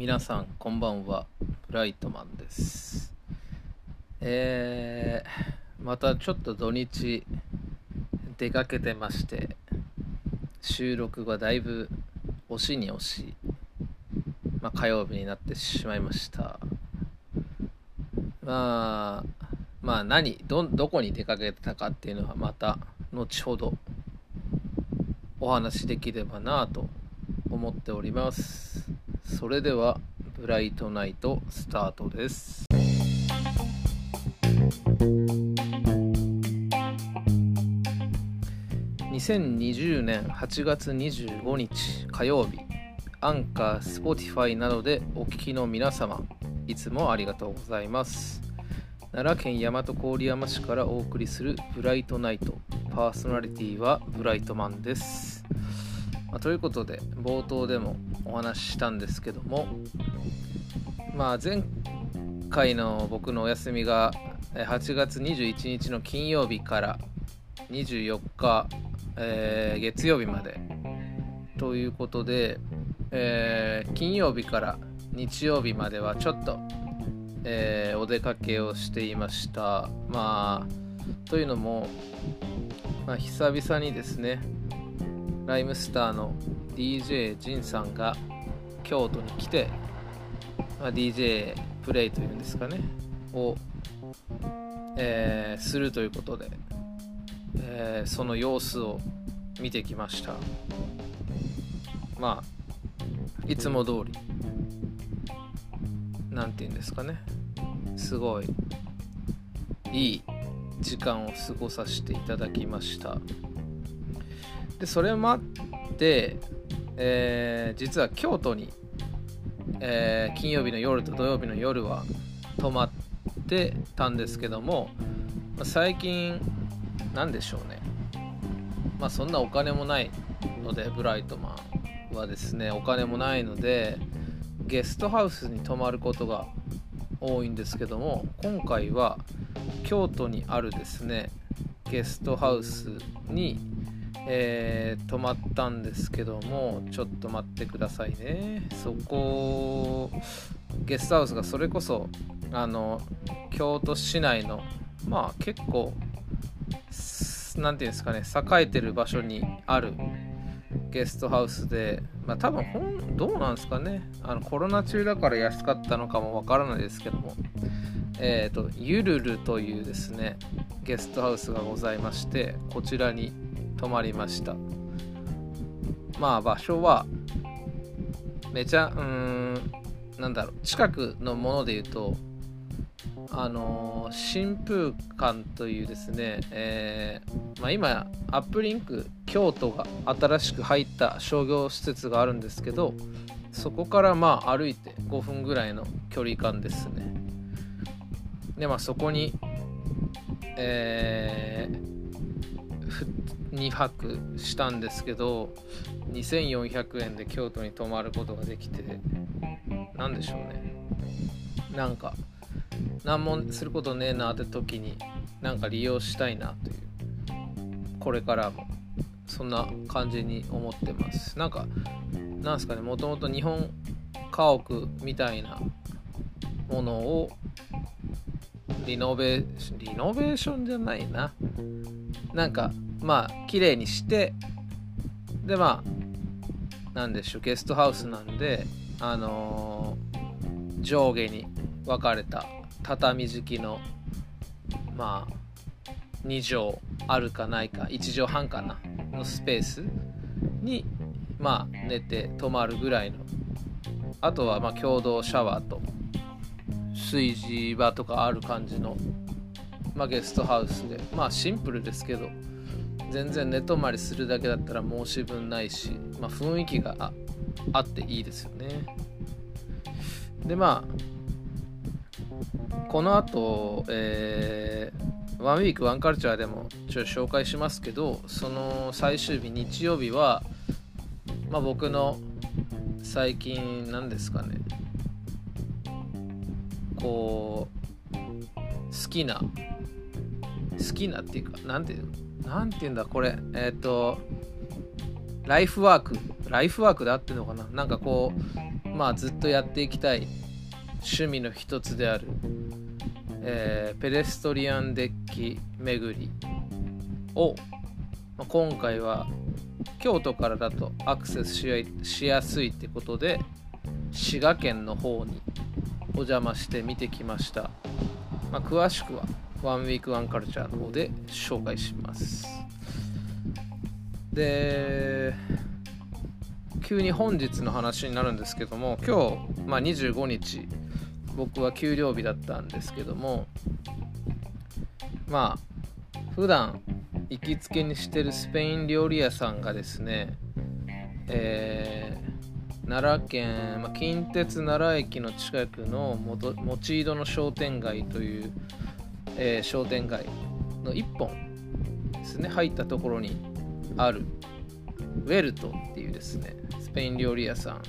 皆さんこんばんは。ブライトマンです。えー、またちょっと土日出かけてまして収録がだいぶ押しに押し、まあ、火曜日になってしまいました。まあまあ何どどこに出かけたかっていうのはまた後ほどお話しできればなと思っております。それではブライトナイトスタートです。2020年8月25日火曜日。 Anchor、Spotify などでお聞きの皆様いつもありがとうございます。奈良県大和郡山市からお送りするブライトナイト。パーソナリティはブライトマンです、まあ、ということで冒頭でもお話ししたんですけどもまあ前回の僕のお休みが8月21日の金曜日から24日、えー、月曜日までということで、えー、金曜日から日曜日まではちょっとえー、お出かけをしていました。まあというのも、まあ、久々にですねライムスターの DJ ジンさんが京都に来て、まあ、DJ プレイというんですかねを、えー、するということで、えー、その様子を見てきました。まあいつも通り何て言うんですかねすごいいい時間を過ごさせていただきました。でそれもあって、えー、実は京都に、えー、金曜日の夜と土曜日の夜は泊まってたんですけども最近何でしょうね。まあそんなお金もないのでブライトマンはですねお金もないのでゲストハウスに泊まることが多いんですけども今回は京都にあるですねゲストハウスに、えー、泊まったんですけどもちょっと待ってくださいね。そこゲストハウスがそれこそあの京都市内のまあ結構何て言うんですかね栄えてる場所にあるゲストハウスで、まあ、多分んどうなんですかね。あのコロナ中だから安かったのかもわからないですけども。えっ、ー、とゆるるというですねゲストハウスがございましてこちらに泊まりました。まあ場所はめちゃうーんなんだろう近くのもので言うとあの新風館というですね、えー、まあ、今アップリンク京都が新しく入った商業施設があるんですけどそこからまあ歩いて5分ぐらいの距離感ですね。でまあそこにえー、2泊したんですけど2400円で京都に泊まることができて何でしょうね。なんか何もすることねえなって時になんか利用したいなというこれからもそんな感じに思ってます。なんかなんすかねもともと日本家屋みたいなものをリノベリノベーションじゃないな。なんかまあ綺麗にしてでまあなんでしょうゲストハウスなんであのー、上下に分かれた畳敷きのまあ2畳あるかないか1畳半かなのスペースにまあ寝て泊まるぐらいの。あとはまあ共同シャワーと炊事場とかある感じの、まあ、ゲストハウスで。まあシンプルですけど。全然寝泊まりするだけだったら申し分ないし、まあ、雰囲気があっていいですよね。でまあこの後、えー、ワンウィークワンカルチャーでもちょっと紹介しますけどその最終日日曜日は、まあ、僕の最近何ですかね。こう好きな好きなっていうか何ていうの？何て言うんだこれ。えっ、ー、とライフワーク。ライフワークで合ってるのかな？なんかこうまあずっとやっていきたい。趣味の一つである、えー、ペデストリアンデッキ巡り。を、まあ、今回は京都からだとアクセスしやすいってことで滋賀県の方にお邪魔して見てきました、まあ、詳しくはワンウィークワンカルチャーの方で紹介します。で急に本日の話になるんですけども今日、まあ、25日僕は給料日だったんですけどもまあ普段行きつけにしてるスペイン料理屋さんがですね、えー、奈良県、まあ、近鉄奈良駅の近くの持井戸の商店街という、えー、商店街の1本ですね入ったところにあるウェルトっていうですねスペイン料理屋さん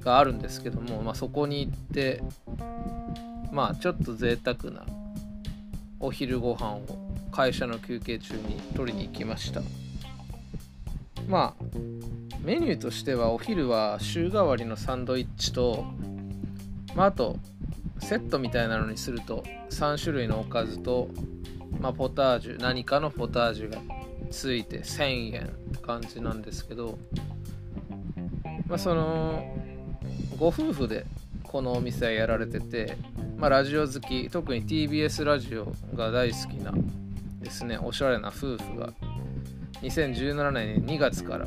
があるんですけども、まあ、そこに行ってまあちょっと贅沢なお昼ご飯を会社の休憩中に取りに行きました。まあメニューとしてはお昼は週替わりのサンドイッチと、まあ、あとセットみたいなのにすると3種類のおかずと、まあ、ポタージュ何かのポタージュがついて1000円って感じなんですけど、まあ、そのご夫婦でこのお店はやられてて、まあ、ラジオ好き特に TBS ラジオが大好きなですねおしゃれな夫婦が2017年2月から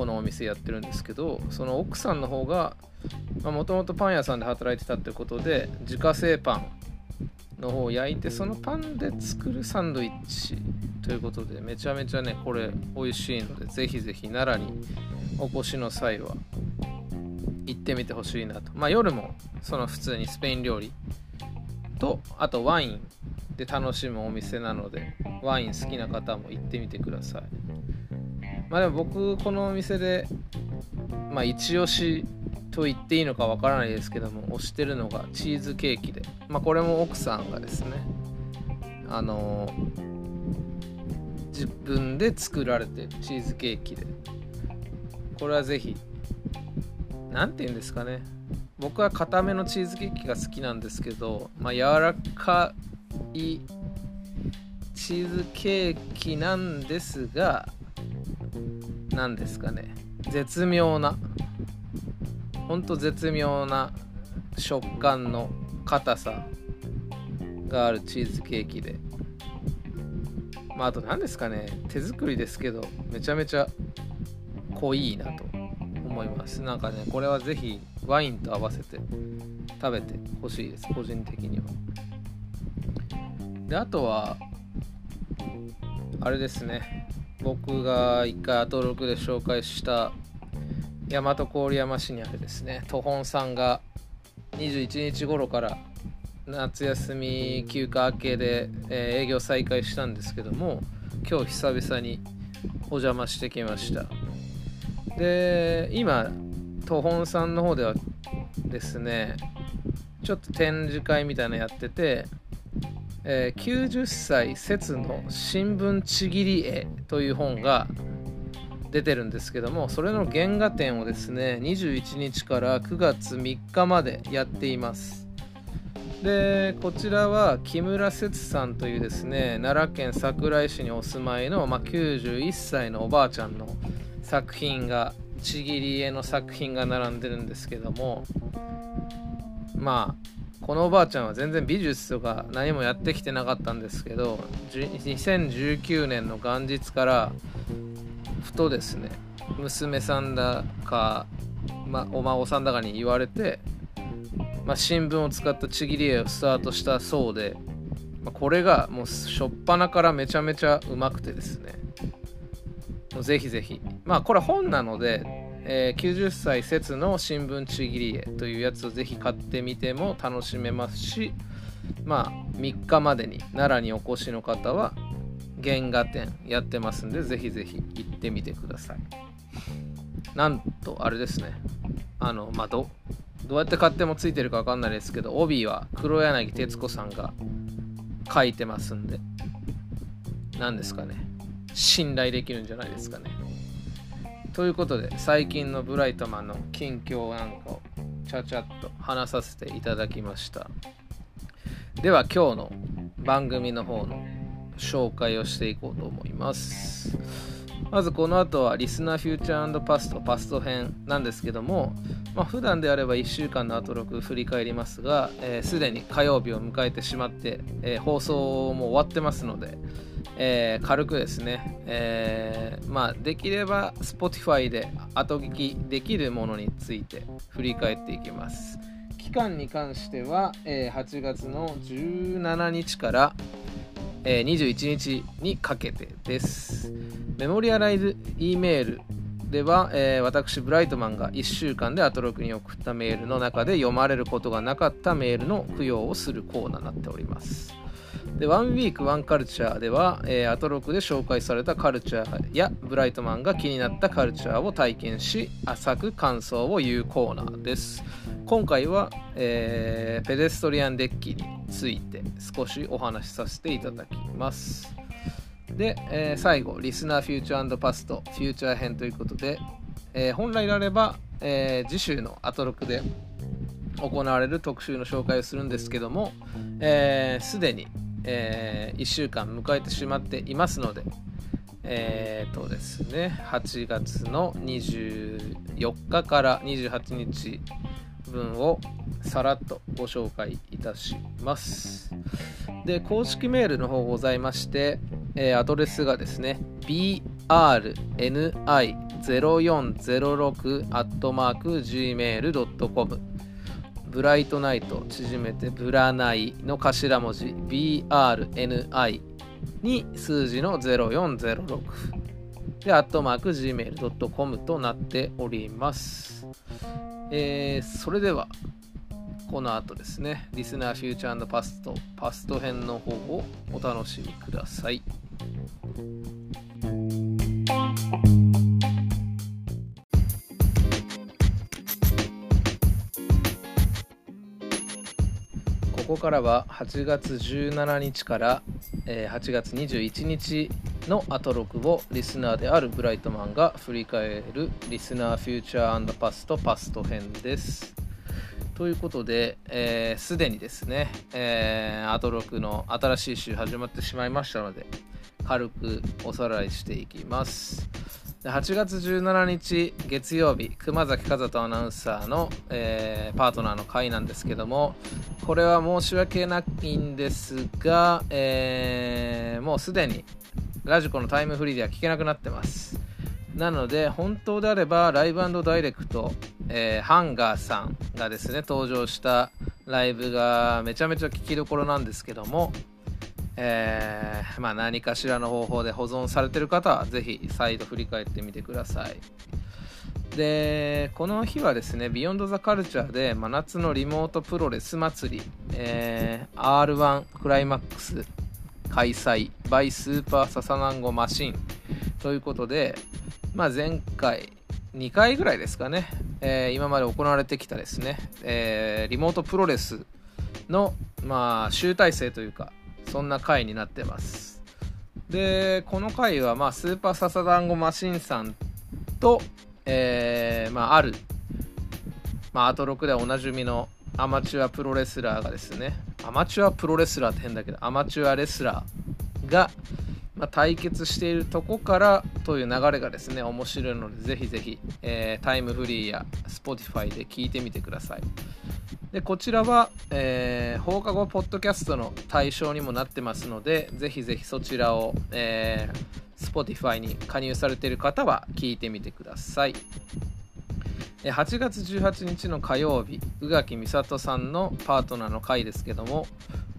このお店やってるんですけどその奥さんの方がもともとパン屋さんで働いてたってことで自家製パンの方を焼いてそのパンで作るサンドイッチということでめちゃめちゃねこれ美味しいのでぜひぜひ奈良にお越しの際は行ってみてほしいなと。まあ夜もその普通にスペイン料理とあとワインで楽しむお店なのでワイン好きな方も行ってみてください。まあでも僕このお店でまあ一押しと言っていいのかわからないですけども推してるのがチーズケーキでまあこれも奥さんがですねあのー、自分で作られてチーズケーキでこれはぜひ何て言うんですかね僕は固めのチーズケーキが好きなんですけど、まあ、柔らかいチーズケーキなんですが何ですかね。絶妙な。ほんと絶妙な食感の硬さがあるチーズケーキで。まああと何ですかね。手作りですけどめちゃめちゃ濃いなと思います。なんかねこれはぜひワインと合わせて食べてほしいです。個人的には。であとはあれですね。僕が一回アトロクで紹介した大和郡山市にあるですね都本さんが21日頃から夏休み休暇明けで、えー、営業再開したんですけども今日久々にお邪魔してきました。で今東本さんの方ではですねちょっと展示会みたいなのやってて、えー、90歳節の新聞ちぎり絵という本が出てるんですけどもそれの原画展をですね21日から9月3日までやっています。でこちらは木村節さんというですね奈良県桜井市にお住まいの、まあ、91歳のおばあちゃんの作品がちぎり絵の作品が並んでるんですけどもまあこのおばあちゃんは全然美術とか何もやってきてなかったんですけど2019年の元日からふとですね娘さんだか、ま、お孫さんだかに言われて、ま、新聞を使ったちぎり絵をスタートしたそうで、ま、これがもう初っ端からめちゃめちゃうまくてですね。ぜひぜひ。まあこれ本なので、えー、90歳説の新聞ちぎり絵というやつをぜひ買ってみても楽しめますしまあ3日までに奈良にお越しの方は原画展やってますんでぜひぜひ行ってみてください。なんとあれですね。あのまあどどうやって買ってもついてるか分かんないですけど帯は黒柳徹子さんが書いてますんで何ですかね。信頼できるんじゃないですかね。ということで最近のブライトマンの近況なんかをちゃちゃっと話させていただきました。では今日の番組の方の紹介をしていこうと思います。まずこの後はリスナーフューチャーパストパスト編なんですけども、まあ、普段であれば1週間のアトロク振り返りますがすで、えー、に火曜日を迎えてしまって、えー、放送も終わってますので、えー、軽くですね、えまあ、できれば Spotify で後聞きできるものについて振り返っていきます期間に関しては、え8月の17日からえー、21日にかけてです。メモリアライズ E メールでは、え、私ブライトマンが1週間でアトロクに送ったメールの中で読まれることがなかったメールの供養をするコーナーになっております。で、ワンウィークワンカルチャーでは、えー、アトロクで紹介されたカルチャーやブライトマンが気になったカルチャーを体験し、浅く感想を言うコーナーです。今回は、えー、ペデストリアンデッキについて少しお話しさせていただきます。で、えー、最後、リスナーフューチャーパスト、フューチャー編ということで、えー、本来であれば、えー、次週のアトロクで行われる特集の紹介をするんですけども、す、えー、で、に、えー、1週間迎えてしまっていますので、えーとですね、8月の24日から28日分をさらっとご紹介いたします。で、公式メールの方ございまして、えー、アドレスがですね、brni0406-gmail.com ブライトナイト縮めてブラナイの頭文字 BRNI に数字の0406で、アットマーク Gmail.com となっております。えー、それではこの後ですね。リスナーフューチャーパストパスト編の方をお楽しみください。ここからは8月17日から8月21日のアトロクをリスナーであるブライトマンが振り返るリスナーフューチャーパストパスト編です。ということで、す、えー、で、にですね、えー、アトロクの新しい週始まってしまいましたので、軽くおさらいしていきます。8月17日月曜日熊崎和人アナウンサーの、えー、パートナーの会なんですけどもこれは申し訳ないんですが、えー、もうすでにラジコのタイムフリーでは聞けなくなってます。なので本当であればライブダイレクト、えー、ハンガーさんがですね登場したライブがめちゃめちゃ聞きどころなんですけどもえー、まあ、何かしらの方法で保存されてる方はぜひ再度振り返ってみてください。でこの日はですねビヨンドザカルチャーで真夏のリモートプロレス祭り、えー、R1 クライマックス開催 by スーパーササナンゴマシンということで、まあ、前回2回ぐらいですかね、えー、今まで行われてきたですね、えー、リモートプロレスの、まあ、集大成というかそんな回になってます。でこの回は、まあ、スーパーササダンゴマシンさんと、えー、まあ、ある、まあ、アト6ではおなじみのアマチュアプロレスラーがですねアマチュアプロレスラーって変だけどアマチュアレスラーが、まあ、対決しているとこからという流れがですね面白いのでぜひぜひ、えー、タイムフリーや Spotify で聞いてみてください。でこちらは、えー、放課後ポッドキャストの対象にもなってますのでぜひぜひそちらを、えー、Spotify に加入されている方は聞いてみてください。8月18日の火曜日宇垣美里さんのパートナーの回ですけども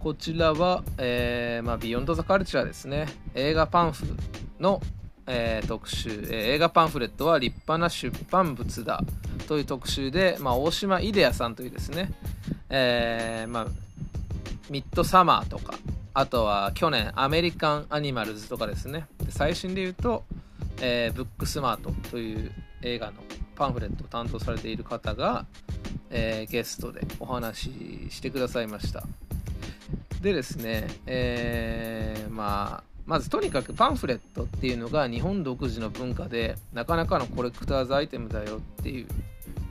こちらは、えーまあ、ビヨンド・ザ・カルチャーですね。映画パンフの、えー、特集、えー、映画パンフレットは立派な出版物だという特集で、まあ、大島イデアさんというですね、えー、まあ、ミッドサマーとかあとは去年アメリカンアニマルズとかですね。最新で言うと、えー、ブックスマートという映画のパンフレットを担当されている方が、えー、ゲストでお話ししてくださいました。でですね、えー、まあまずとにかくパンフレットっていうのが日本独自の文化でなかなかのコレクターズアイテムだよっていう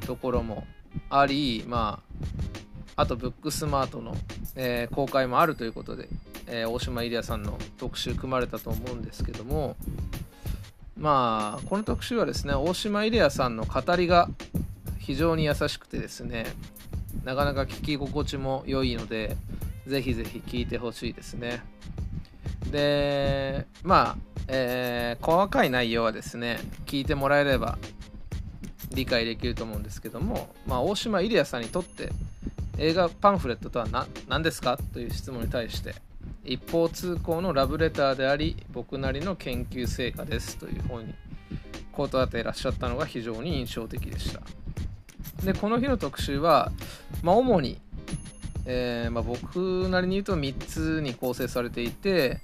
ところもありまああとブックスマートの、えー、公開もあるということで、えー、大島イリアさんの特集組まれたと思うんですけどもまあこの特集はですね大島イリアさんの語りが非常に優しくてですねなかなか聞き心地も良いのでぜひぜひ聞いてほしいですね。でまあ、えー、細かい内容はですね聞いてもらえれば理解できると思うんですけども、まあ、大島イリアさんにとって映画パンフレットとは何ですか？という質問に対して一方通行のラブレターであり僕なりの研究成果ですという本に断っていらっしゃったのが非常に印象的でした。でこの日の特集は、まあ、主に、えー、まあ、僕なりに言うと3つに構成されていて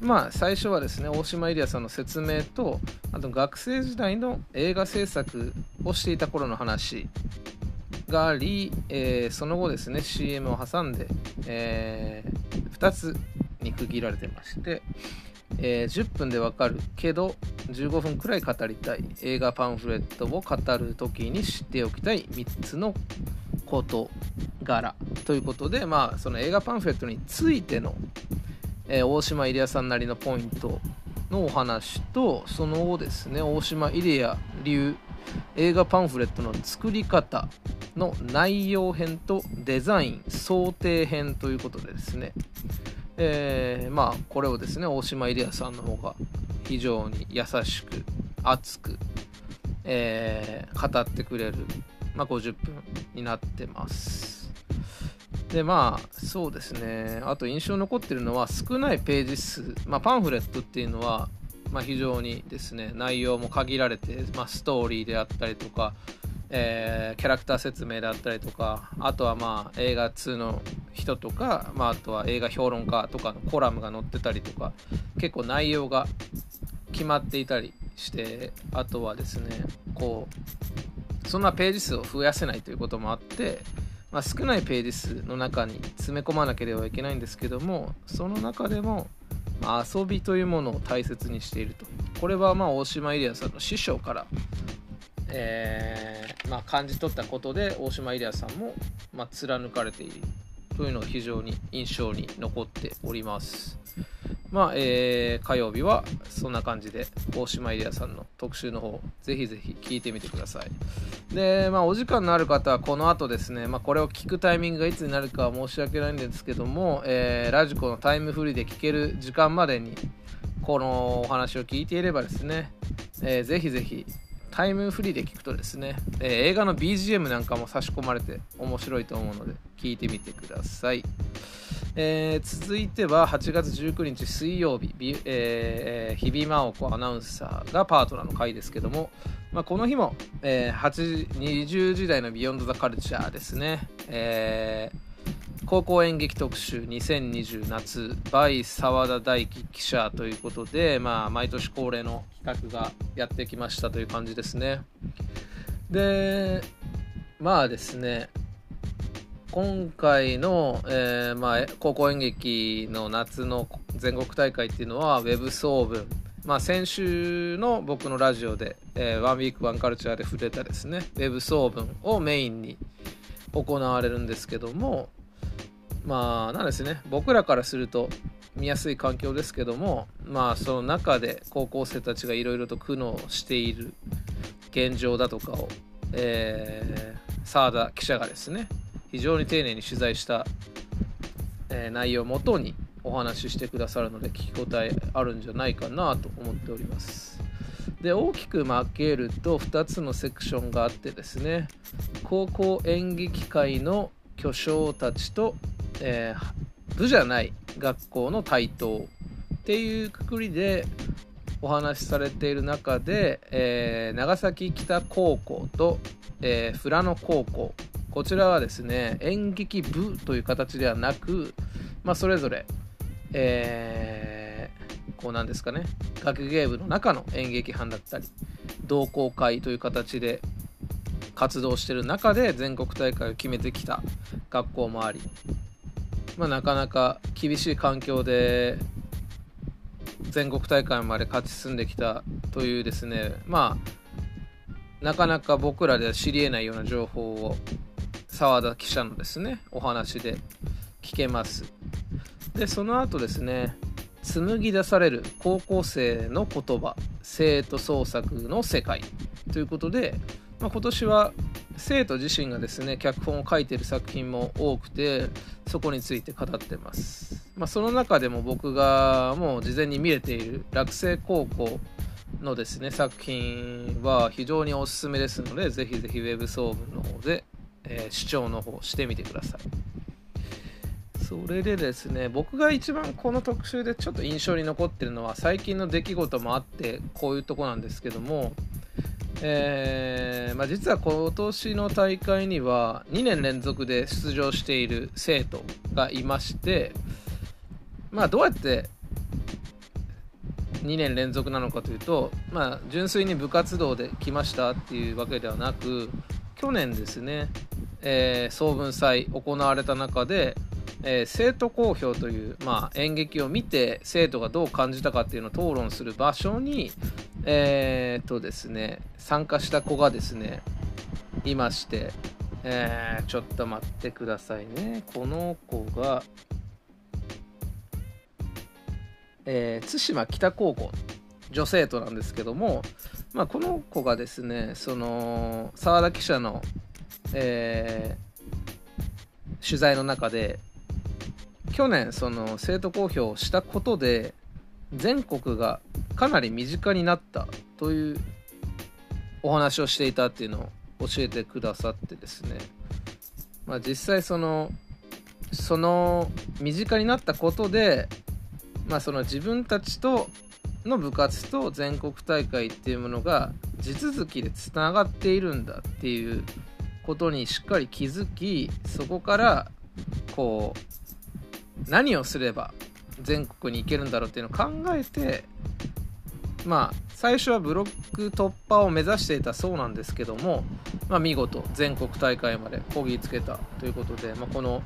まあ最初はですね大島エリアさんの説明とあと学生時代の映画制作をしていた頃の話があり、えー、その後ですね CM を挟んで、えー、2つに区切られてまして、えー、10分でわかるけど15分くらい語りたい。映画パンフレットを語る時に知っておきたい。3つの事柄。ということでまあその映画パンフレットについての、えー、大島イリアさんなりのポイントのお話とその後ですね大島イリア流映画パンフレットの作り方の内容編とデザイン想定編ということでですね。えー、まあこれをですね大島イリアさんの方が非常に優しく熱く、えー、語ってくれる、まあ、50分になってます。でまあそうですね。あと印象残ってるのは少ないページ数、まあ、パンフレットっていうのは、まあ、非常にですね内容も限られて、まあ、ストーリーであったりとかえー、キャラクター説明であったりとかあとはまあ映画2の人とか、まあ、あとは映画評論家とかのコラムが載ってたりとか結構内容が決まっていたりしてあとはですねこうそんなページ数を増やせないということもあって、まあ、少ないページ数の中に詰め込まなければいけないんですけどもその中でも、まあ、遊びというものを大切にしていると。これはまあ大島エリアさんの師匠からえー、まあ、感じ取ったことで大島エリアさんも、まあ、貫かれている。というのが非常に印象に残っております。まあ、えー、火曜日はそんな感じで大島イリアさんの特集の方ぜひぜひ聞いてみてくださいでまあお時間のある方はこの後ですね、まあ、これを聞くタイミングがいつになるかは申し訳ないんですけども、えー、ラジコのタイムフリーで聞ける時間までにこのお話を聞いていればですね、えー、ぜひぜひタイムフリーで聞くとですね、えー、映画の BGM なんかも差し込まれて面白いと思うので聞いてみてください。えー、続いては8月19日水曜日、えー、日比真央子アナウンサーがパートナーの回ですけども、まあ、この日も、えー、8 20時代のビヨンド・ザ・カルチャーですね、えー高校演劇特集2020夏 by 澤田大樹記者ということで、まあ、毎年恒例の企画がやってきましたという感じですね。で、まあですね、今回の、えー、まあ、高校演劇の夏の全国大会っていうのは Web 総文、まあ、先週の僕のラジオで、えー、ワンウィークワンカルチャーで触れたですね Web 総文をメインに行われるんですけどもまあなんですね。僕らからすると見やすい環境ですけどもまあその中で高校生たちがいろいろと苦悩している現状だとかを、えー、澤田記者がですね非常に丁寧に取材した、えー、内容をもとにお話ししてくださるので聞き応えあるんじゃないかなと思っております。で大きく分けると2つのセクションがあってですね高校演劇界の巨匠たちとえー、部じゃない学校の台頭っていうくくりでお話しされている中で、えー、長崎北高校と、えー、富良野高校。こちらはですね演劇部という形ではなく、まあ、それぞれ、えー、こうなんですかね学芸部の中の演劇班だったり同好会という形で活動している中で全国大会を決めてきた学校もありまあ、なかなか厳しい環境で全国大会まで勝ち進んできたというですねまあなかなか僕らでは知りえないような情報を澤田記者のですねお話で聞けます。でその後ですね紡ぎ出される高校生の言葉生徒創作の世界ということで、まあ、今年は生徒自身がですね脚本を書いてる作品も多くてそこについて語ってます、まあ、その中でも僕がもう事前に見れている落成高校のですね作品は非常におすすめですのでぜひぜひ Web 総文の方で、えー、視聴の方してみてください。それでですね僕が一番この特集でちょっと印象に残ってるのは最近の出来事もあってこういうとこなんですけどもえーまあ、実は今年の大会には2年連続で出場している生徒がいまして、まあ、どうやって2年連続なのかというと、まあ、純粋に部活動で来ましたっていうわけではなく去年ですね、えー、総文祭行われた中で、えー、生徒公表という、まあ、演劇を見て生徒がどう感じたかっていうのを討論する場所に、えー、とですね、参加した子がですね、いまして、えー、ちょっと待ってくださいね。この子が、えー、対馬北高校女性徒なんですけども、まあ、この子がですねその澤田記者の、えー、取材の中で去年その生徒公表をしたことで全国がかなり身近になったというお話をしていたっていうのを教えてくださってですね、まあ、実際そのその身近になったことで、まあ、その自分たちとの部活と全国大会っていうものが地続きでつながっているんだっていうことにしっかり気づきそこからこう何をすれば全国に行けるんだろうっていうのを考えてまあ最初はブロック突破を目指していたそうなんですけども、まあ、見事全国大会までこぎつけたということで、まあ、この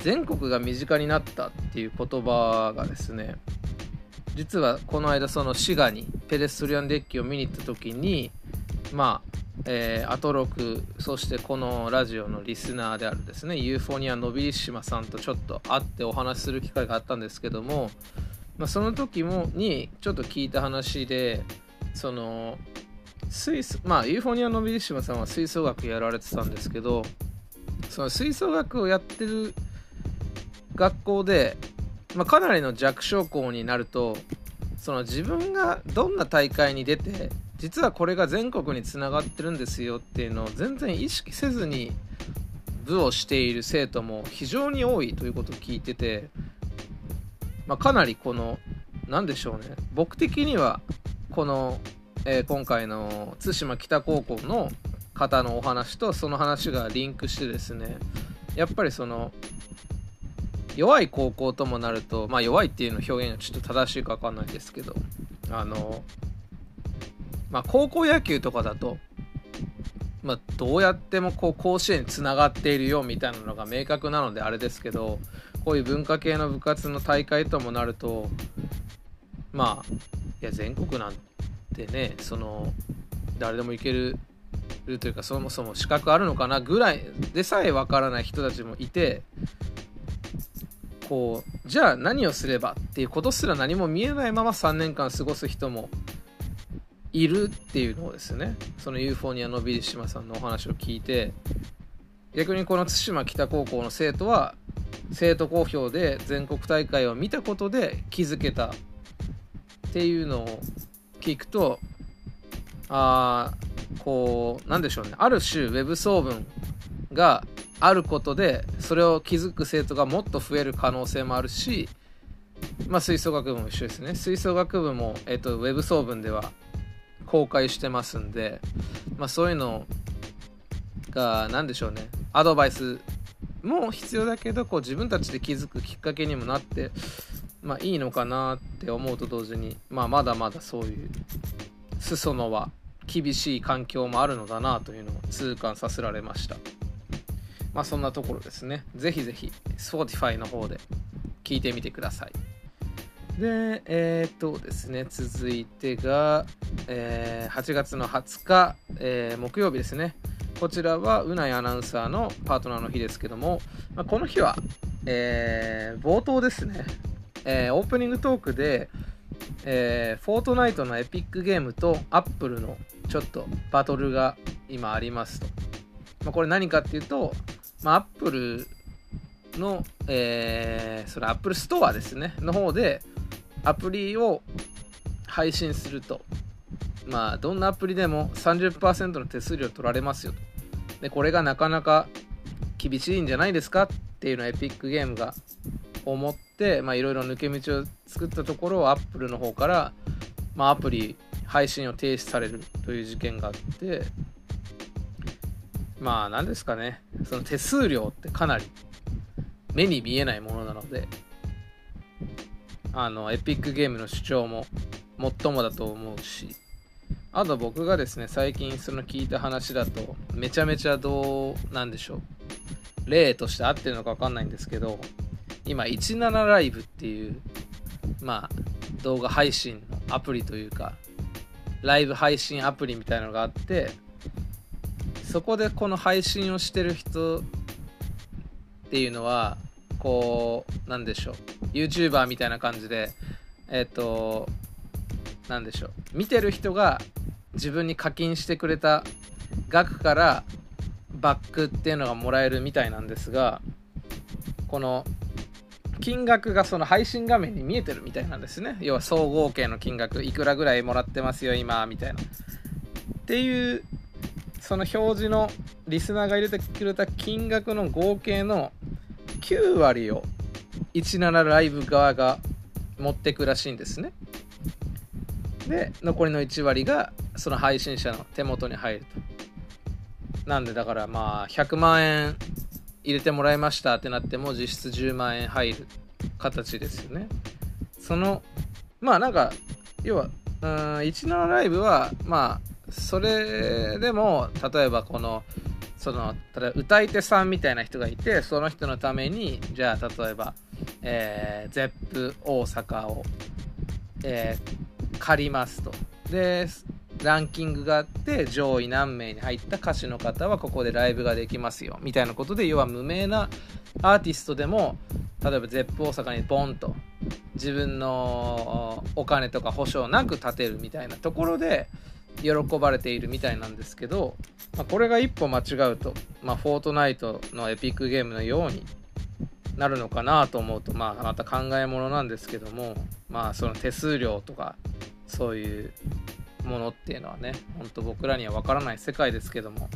全国が身近になったっていう言葉がですね実はこの間その滋賀にペデストリアンデッキを見に行った時にまあえー、アトロクそしてこのラジオのリスナーであるですねユーフォニアのびりしまさんとちょっと会ってお話しする機会があったんですけども、まあ、その時もにちょっと聞いた話でその吹奏まあユーフォニアのびりしまさんは吹奏楽やられてたんですけどその吹奏楽をやってる学校で、まあ、かなりの弱小校になるとその自分がどんな大会に出て実はこれが全国につながってるんですよっていうのを全然意識せずに部をしている生徒も非常に多いということを聞いてて、まあ、かなりこの何でしょうね。僕的にはこの、えー、今回の対馬北高校の方のお話とその話がリンクしてですねやっぱりその弱い高校ともなるとまあ弱いっていうの表現がちょっと正しいか分かんないですけどあのまあ、高校野球とかだと、まあ、どうやってもこう甲子園につながっているよみたいなのが明確なのであれですけどこういう文化系の部活の大会ともなるとまあいや全国なんてねその誰でも行けるというかそもそも資格あるのかなぐらいでさえわからない人たちもいてこうじゃあ何をすればっていうことすら何も見えないまま3年間過ごす人もいるっていうのをですねそのユーフォニアのビリシマさんのお話を聞いて逆にこの対馬北高校の生徒は生徒公表で全国大会を見たことで気づけたっていうのを聞くとあこうなんでしょうね。ある種ウェブ総文があることでそれを気づく生徒がもっと増える可能性もあるしまあ吹奏楽部も一緒ですね。吹奏楽部も、えっと、ウェブ総文では公開してますんで、まあ、そういうのが何でしょうね。アドバイスも必要だけどこう自分たちで気づくきっかけにもなってまあいいのかなって思うと同時に、まあ、まだまだそういう裾野は厳しい環境もあるのだなというのを痛感させられました。まあそんなところですね。ぜひぜひ Spotify の方で聞いてみてください。で、えー、っとですね、続いてが、えー、8月の20日、えー、木曜日ですね。こちらは、うないアナウンサーのパートナーの日ですけども、まあ、この日は、えー、冒頭ですね、えー、オープニングトークで、えー、フォートナイトのエピックゲームとアップルのちょっとバトルが今ありますと。まあ、これ何かっていうと、まあ、アップルの、えー、それアップルストアですね、の方でアプリを配信すると、まあ、どんなアプリでも30%の手数料取られますよと。で、これがなかなか厳しいんじゃないですかっていうのをエピックゲームが思って、まあ、いろいろ抜け道を作ったところをアップルの方から、まあ、アプリ配信を停止されるという事件があって。まあ何ですかね。その手数料ってかなり目に見えないものなのであのエピックゲームの主張も最もだと思うしあと僕がですね最近その聞いた話だとめちゃめちゃどうなんでしょう。例として合ってるのか分かんないんですけど今17ライブっていうまあ動画配信のアプリというかライブ配信アプリみたいなのがあってそこでこの配信をしてる人っていうのはこうなんでしょう。YouTuber みたいな感じでえっ、ー、となんでしょう。見てる人が自分に課金してくれた額からバックっていうのがもらえるみたいなんですがこの金額がその配信画面に見えてるみたいなんですね。要は総合計の金額いくらぐらいもらってますよ今みたいな。っていうその表示のリスナーが入れてくれた金額の合計の9割を17ライブ側が持ってくらしいんですね。で残りの1割がその配信者の手元に入ると。なんでだからまあ100万円入れてもらいましたってなっても実質10万円入る形ですよね。そのまあなんか要はうん17ライブはまあそれでも例えばこのその例えば歌い手さんみたいな人がいてその人のためにじゃあ例えば、え、ZEP 大阪を、えー、借りますと。でランキングがあって上位何名に入った歌手の方はここでライブができますよ。みたいなことで要は無名なアーティストでも例えば ZEP 大阪にボンと自分のお金とか保証なく立てるみたいなところで喜ばれているみたいなんですけど、まあ、これが一歩間違うと、まあ、フォートナイトのエピックゲームのようになるのかなと思うと、まあ、また考えものなんですけども、まあ、その手数料とかそういうものっていうのはねほんと僕らには分からない世界ですけども。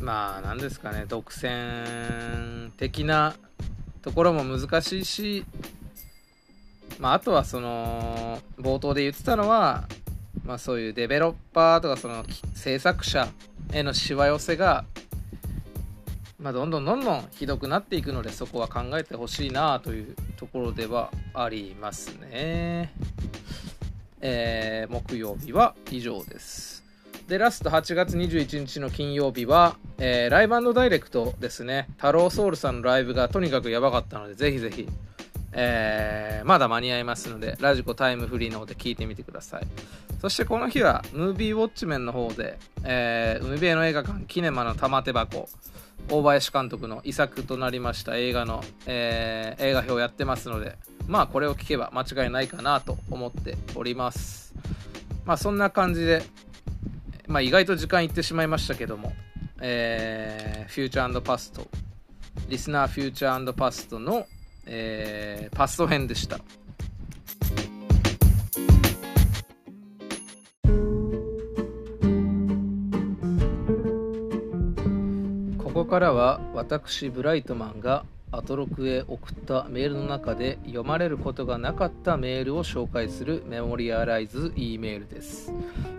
まあ何ですかね独占的なところも難しいしまあ、あとはその冒頭で言ってたのは、まあ、そういうデベロッパーとかその制作者へのしわ寄せが、まあ、どんどんどんどんひどくなっていくのでそこは考えてほしいなというところではありますね。えー、木曜日は以上です。で、ラスト8月21日の金曜日は、えー、ライブダイレクトですね。太郎ソウルさんのライブがとにかくやばかったので、ぜひぜひ、えー、まだ間に合いますので、ラジコタイムフリーの方で聞いてみてください。そしてこの日は、ムービーウォッチメンの方で、えー、海辺の映画館、キネマの玉手箱、大林監督の遺作となりました映画の、えー、映画表をやってますので、まあこれを聞けば間違いないかなと思っております。まあそんな感じで、まあ意外と時間いってしまいましたけども、えー、フューチャーパスト、リスナーフューチャーパストの、えー、パスト編でした。ここからは私ブライトマンがアトロクへ送ったメールの中で読まれることがなかったメールを紹介するメモリアライズ E メールです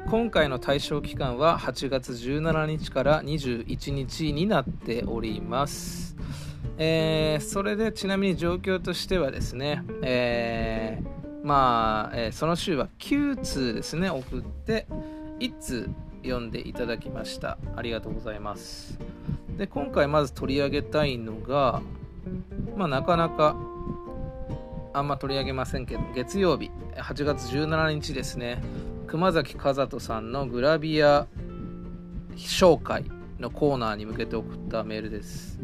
今回の対象期間は8月17日から21日になっておりますえー、それでちなみに状況としてはですね、えー、まあ、えー、その週は9通ですね送って1通読んでいただきました。ありがとうございます。で今回まず取り上げたいのがまあ、なかなかあんま取り上げませんけど月曜日8月17日ですね熊崎和人さんのグラビア紹介のコーナーに向けて送ったメールです、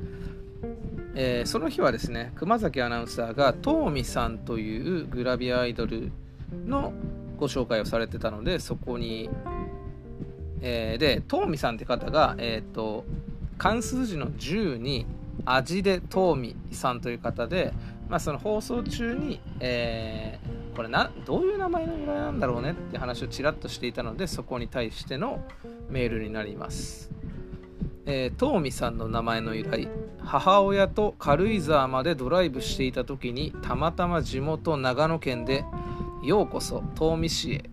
えー、その日はですね熊崎アナウンサーがトーミさんというグラビアアイドルのご紹介をされてたのでそこに、えー、でトーミさんって方がえ、ー、と漢数字の10に味でトーミさんという方で、まあ、その放送中に、えー、これなどういう名前の由来なんだろうねって話をちらっとしていたのでそこに対してのメールになります。えー、トーさんの名前の由来母親と軽井沢までドライブしていた時にたまたま地元長野県で「ようこそ東美市へ」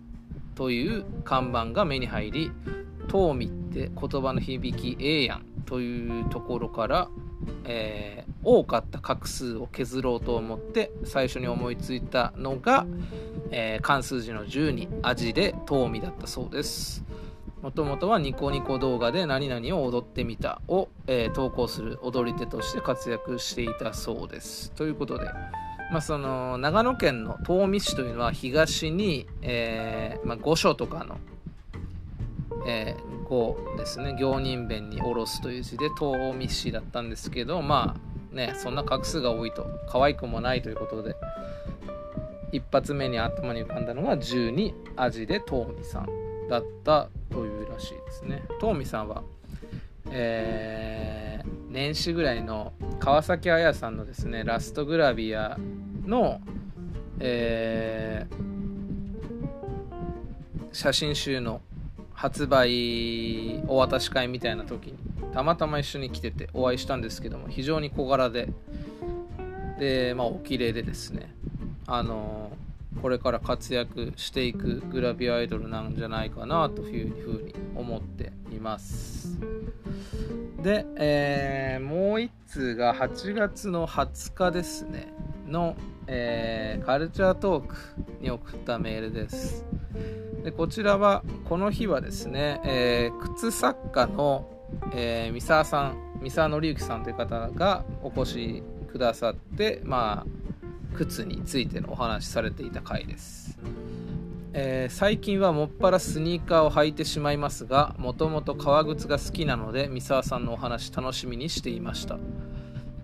という看板が目に入り「東美って言葉の響きええやん」というところからえー、多かった画数を削ろうと思って最初に思いついたのが、えー、漢数字の10に味で遠見だったそうです。もともとはニコニコ動画で何々を踊ってみたを、えー、投稿する踊り手として活躍していたそうです。ということでまあ、その長野県の東御市というのは東に、えーまあ、御所とかのえー、5ですね行人弁に下ろすという字で東御市だったんですけどまあねそんな画数が多いと可愛くもないということで一発目に頭に浮かんだのが12味で東美さんだったというらしいですね。東美さんはえー、年始ぐらいの川崎彩さんのですねラストグラビアのえー、写真集の発売お渡し会みたいな時にたまたま一緒に来ててお会いしたんですけども非常に小柄ででまあお綺麗でですね。あのこれから活躍していくグラビアアイドルなんじゃないかなというふうに思っています。で、えー、もう1通が8月の20日ですねの、えー、カルチャートークに送ったメールです。でこちらはこの日はですね、えー、靴作家の、えー、三沢さん三沢紀之さんという方がお越しくださってまあ靴についてのお話しされていた回です、えー、最近はもっぱらスニーカーを履いてしまいますがもともと革靴が好きなので三沢さんのお話楽しみにしていました。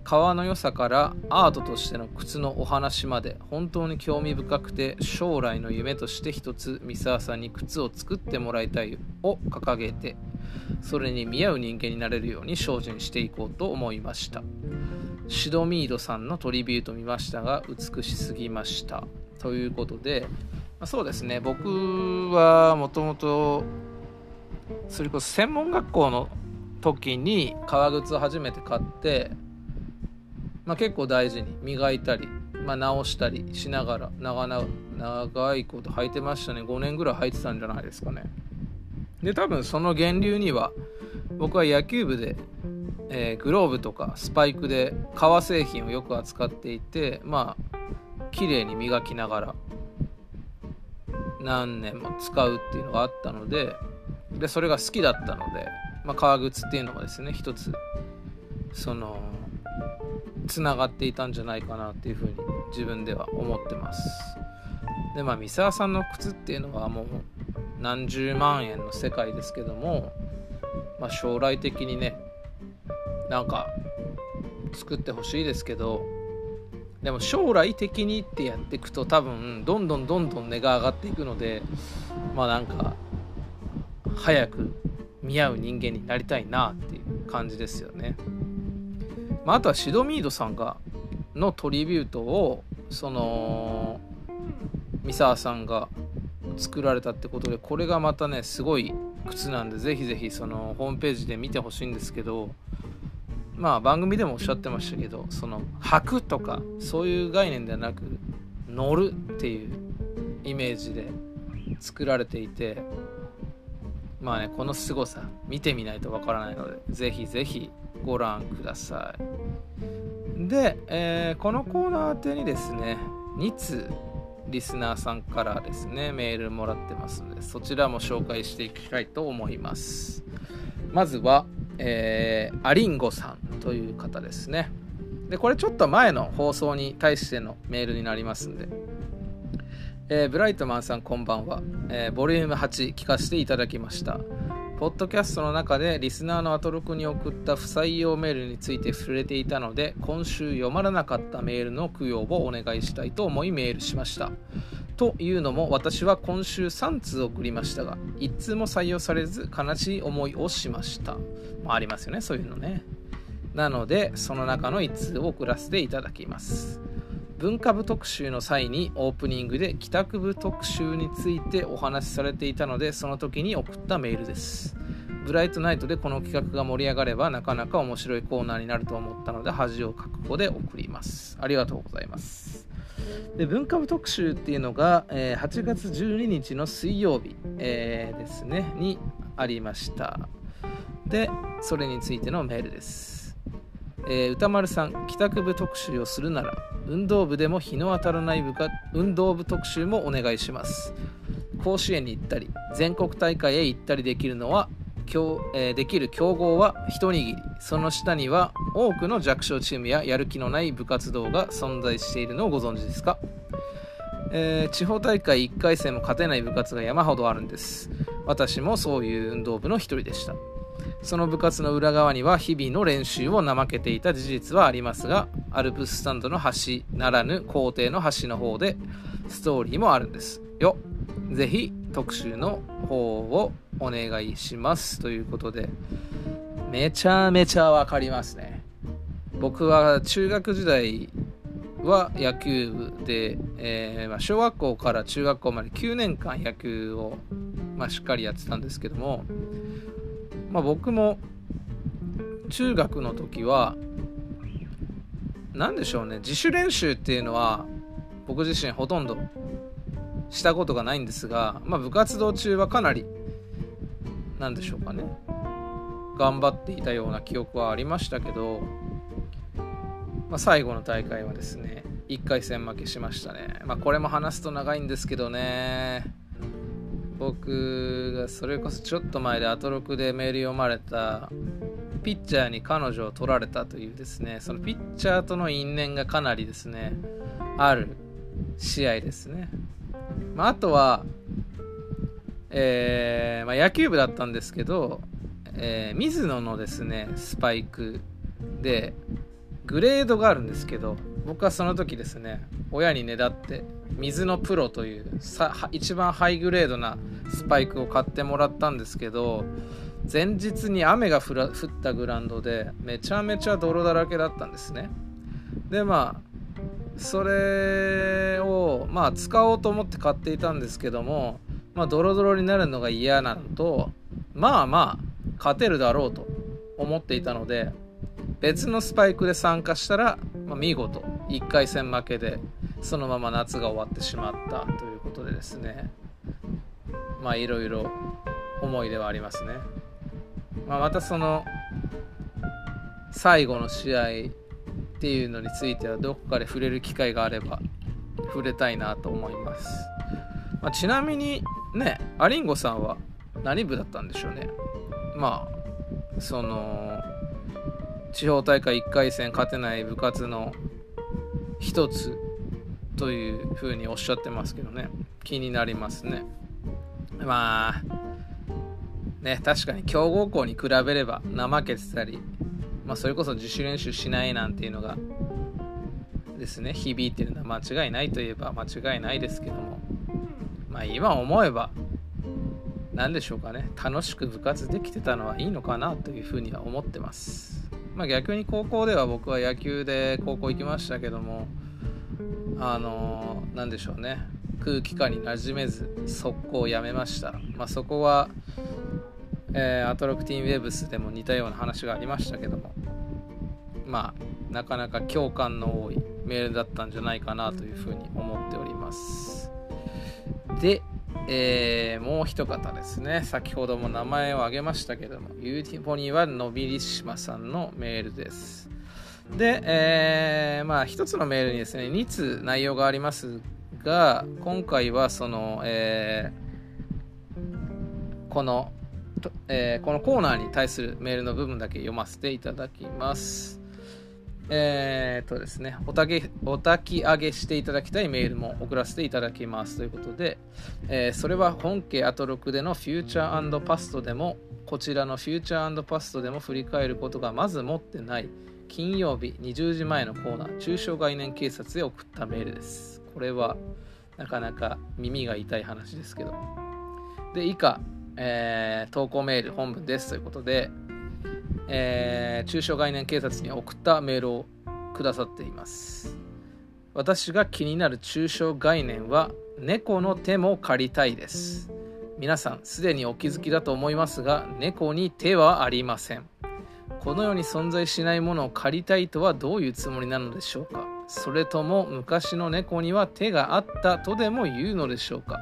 革の良さからアートとしての靴のお話まで本当に興味深くて将来の夢として一つ三沢さんに靴を作ってもらいたいを掲げてそれに見合う人間になれるように精進していこうと思いました。シドミードさんのトリビュート見ましたが美しすぎました。ということで、ま、そうですね。僕はもともとそれこそ専門学校の時に革靴を初めて買ってまあ、結構大事に磨いたり、まあ、直したりしながら長長いこと履いてましたね。5年ぐらい履いてたんじゃないですかね。で多分その源流には僕は野球部で、えー、グローブとかスパイクで革製品をよく扱っていてまあ綺麗に磨きながら何年も使うっていうのがあったのででそれが好きだったので、まあ、革靴っていうのもですね一つそのつながっていたんじゃないかなっていうふうに自分では思ってます。でまあ三沢さんの靴っていうのはもう何十万円の世界ですけども、まあ、将来的にねなんか作ってほしいですけどでも将来的にってやっていくと多分どんどんどんどん値が上がっていくのでまあなんか早く見合う人間になりたいなっていう感じですよね。まあ、あとはシドミードさんがのトリビュートをその三沢さんが作られたってことでこれがまたねすごい靴なんでぜひぜひそのホームページで見てほしいんですけどまあ番組でもおっしゃってましたけどその履くとかそういう概念ではなく乗るっていうイメージで作られていてまあねこの凄さ見てみないとわからないのでぜひぜひご覧ください。で、えー、このコーナー宛てにですね、2通リスナーさんからですね、メールもらってますので、そちらも紹介していきたいと思います。まずは、えー、アリンゴさんという方ですね。でこれちょっと前の放送に対してのメールになりますんで、えー、ブライトマンさんこんばんは、えー、ボリューム8聞かせていただきましたポッドキャストの中でリスナーのアトロクに送った不採用メールについて触れていたので今週読まれなかったメールの供養をお願いしたいと思いメールしました。というのも私は今週3通送りましたが1通も採用されず悲しい思いをしました、まあ、ありますよねそういうのね。なのでその中の1通を送らせていただきます。文化部特集の際にオープニングで帰宅部特集についてお話しされていたのでその時に送ったメールです。ブライトナイトでこの企画が盛り上がればなかなか面白いコーナーになると思ったので恥を覚悟で送ります。ありがとうございます。で文化部特集っていうのが、えー、8月12日の水曜日、えー、ですねにありました。でそれについてのメールです。えー、歌丸さん帰宅部特集をするなら運動部でも日の当たらない部運動部特集もお願いします。甲子園に行ったり全国大会へ行ったりできるのはえ、できる強豪は一握り。その下には多くの弱小チームややる気のない部活動が存在しているのをご存知ですか、えー、地方大会1回戦も勝てない部活が山ほどあるんです。私もそういう運動部の一人でした。その部活の裏側には日々の練習を怠けていた事実はありますがアルプススタンドの端ならぬ校庭の端の方でストーリーもあるんです。よぜひ特集の方をお願いしますということで。めちゃめちゃわかりますね。僕は中学時代は野球部で、えー、まあ、小学校から中学校まで9年間野球を、まあ、しっかりやってたんですけどもまあ、僕も中学の時は何でしょうね自主練習っていうのは僕自身ほとんどしたことがないんですが、まあ、部活動中はかなり何でしょうかね頑張っていたような記憶はありましたけど、まあ、最後の大会はですね1回戦負けしましたね、まあ、これも話すと長いんですけどね。僕がそれこそちょっと前でアトロクでメール読まれたピッチャーに彼女を取られたというですねそのピッチャーとの因縁がかなりですねある試合ですね、まあ、あとは、えー、まあ、野球部だったんですけど、えー、水野のですねスパイクでグレードがあるんですけど僕はその時ですね親にねだって水のプロというさ一番ハイグレードなスパイクを買ってもらったんですけど前日に雨が降ったグラウンドでめちゃめちゃ泥だらけだったんですね。でまあそれをまあ使おうと思って買っていたんですけどもまあドロドロになるのが嫌なのとまあまあ勝てるだろうと思っていたので別のスパイクで参加したら、まあ、見事1回戦負けでそのまま夏が終わってしまったということでですね。まあいろいろ思い出はありますね、まあ、またその最後の試合っていうのについてはどこかで触れる機会があれば触れたいなと思います、まあ、ちなみにねアリンゴさんは何部だったんでしょうね。まあその地方大会1回戦勝てない部活の一つというふうにおっしゃってますけどね。気になりますね。まあね確かに強豪校に比べれば怠けてたり、まあ、それこそ自主練習しないなんていうのがですね響いてるのは間違いないといえば間違いないですけども。まあ今思えば何でしょうかね。楽しく部活できてたのはいいのかなというふうには思ってます。まあ逆に高校では僕は野球で高校行きましたけどもあの何でしょうね。空気感に馴染めず速攻でやめました、まあ、そこは、えー、アトロクティーンウェーブスでも似たような話がありましたけどもまあなかなか共感の多いメールだったんじゃないかなというふうに思っております。で、えー、もう一方ですね。先ほども名前を挙げましたけどもユーティフォニーはのびりしまさんのメールです。で、えー、まあ一つのメールにですね2通内容がありますが今回はその、えー、この、えー、このコーナーに対するメールの部分だけ読ませていただきます。えー、とですねおたげ、お焚き上げしていただきたいメールも送らせていただきますということで、えー、それは本家アトロクでのフューチャーパストでも、こちらのフューチャーパストでも振り返ることがまず持ってない金曜日20時前のコーナー、中小概念警察へ送ったメールです。これはなかなか耳が痛い話ですけど。で、以下、えー、投稿メール本文ですということで、えー、中小概念警察に送ったメールをくださっています。私が気になる抽象概念は猫の手も借りたいです。皆さんすでにお気づきだと思いますが猫に手はありません。この世に存在しないものを借りたいとはどういうつもりなのでしょうか。それとも昔の猫には手があったとでも言うのでしょうか。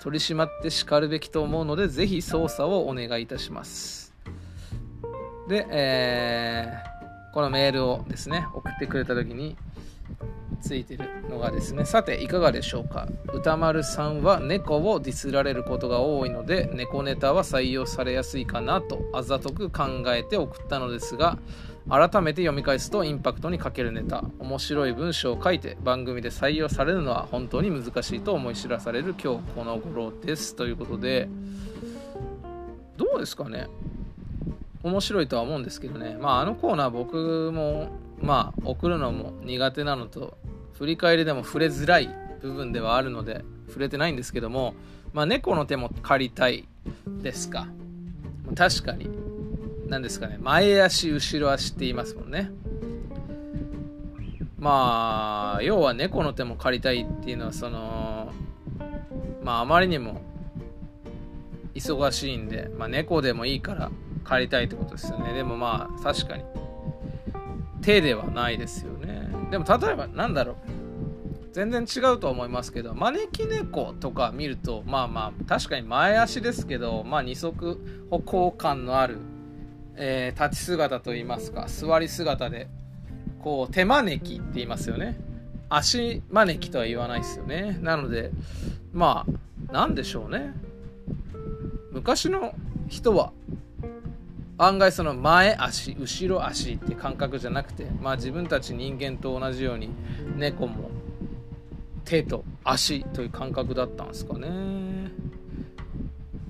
取り締まって叱るべきと思うのでぜひ捜査をお願いいたします。で、えー、このメールをですね送ってくれた時についてるのがですねさていかがでしょうか？歌丸さんは猫をディスられることが多いので猫ネタは採用されやすいかなとあざとく考えて送ったのですが改めて読み返すとインパクトに欠けるネタ面白い文章を書いて番組で採用されるのは本当に難しいと思い知らされる今日この頃です。ということでどうですかね？面白いとは思うんですけどね。まああのコーナー僕もまあ送るのも苦手なのと振り返りでも触れづらい部分ではあるので触れてないんですけどもまあ猫の手も借りたいですか？確かに。何ですかね。前足後ろ足って言いますもんね。まあ要は猫の手も借りたいっていうのはそのまああまりにも忙しいんで、まあ、猫でもいいから借りたいってことですよね。でもまあ確かに。手ではないですよね。でも例えばなんだろう。全然違うと思いますけど招き猫とか見るとまあまあ確かに前足ですけどまあ二足歩行感のあるえー、立ち姿といいますか座り姿でこう手招きって言いますよね。足招きとは言わないですよね。なのでまあなんでしょうね。昔の人は案外その前足後ろ足って感覚じゃなくてまあ自分たち人間と同じように猫も手と足という感覚だったんですかね。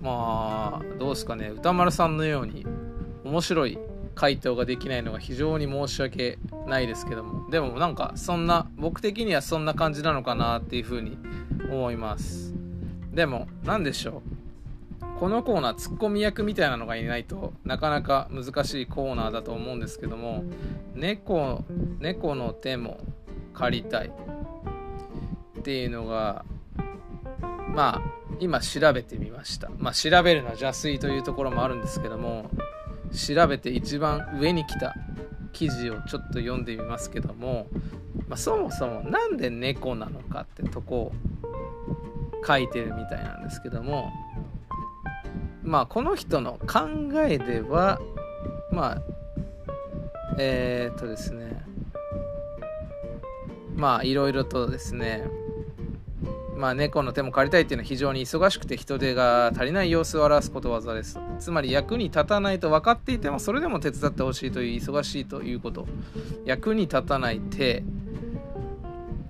まあどうですかね。歌丸さんのように面白い回答ができないのが非常に申し訳ないですけども。でもなんかそんな僕的にはそんな感じなのかなっていうふうに思います。でも何でしょう。このコーナーツッコミ役みたいなのがいないとなかなか難しいコーナーだと思うんですけども猫猫の手も借りたいっていうのがまあ今調べてみました。まあ調べるのは邪推というところもあるんですけども調べて一番上に来た記事をちょっと読んでみますけども、まあ、そもそも何で猫なのかってとこを書いてるみたいなんですけどもまあこの人の考えではまあえー、っとですねまあいろいろとですねまあ、猫の手も借りたいっていうのは非常に忙しくて人手が足りない様子を表すことわざです。つまり役に立たないと分かっていてもそれでも手伝ってほしいという忙しいということ。役に立たない手。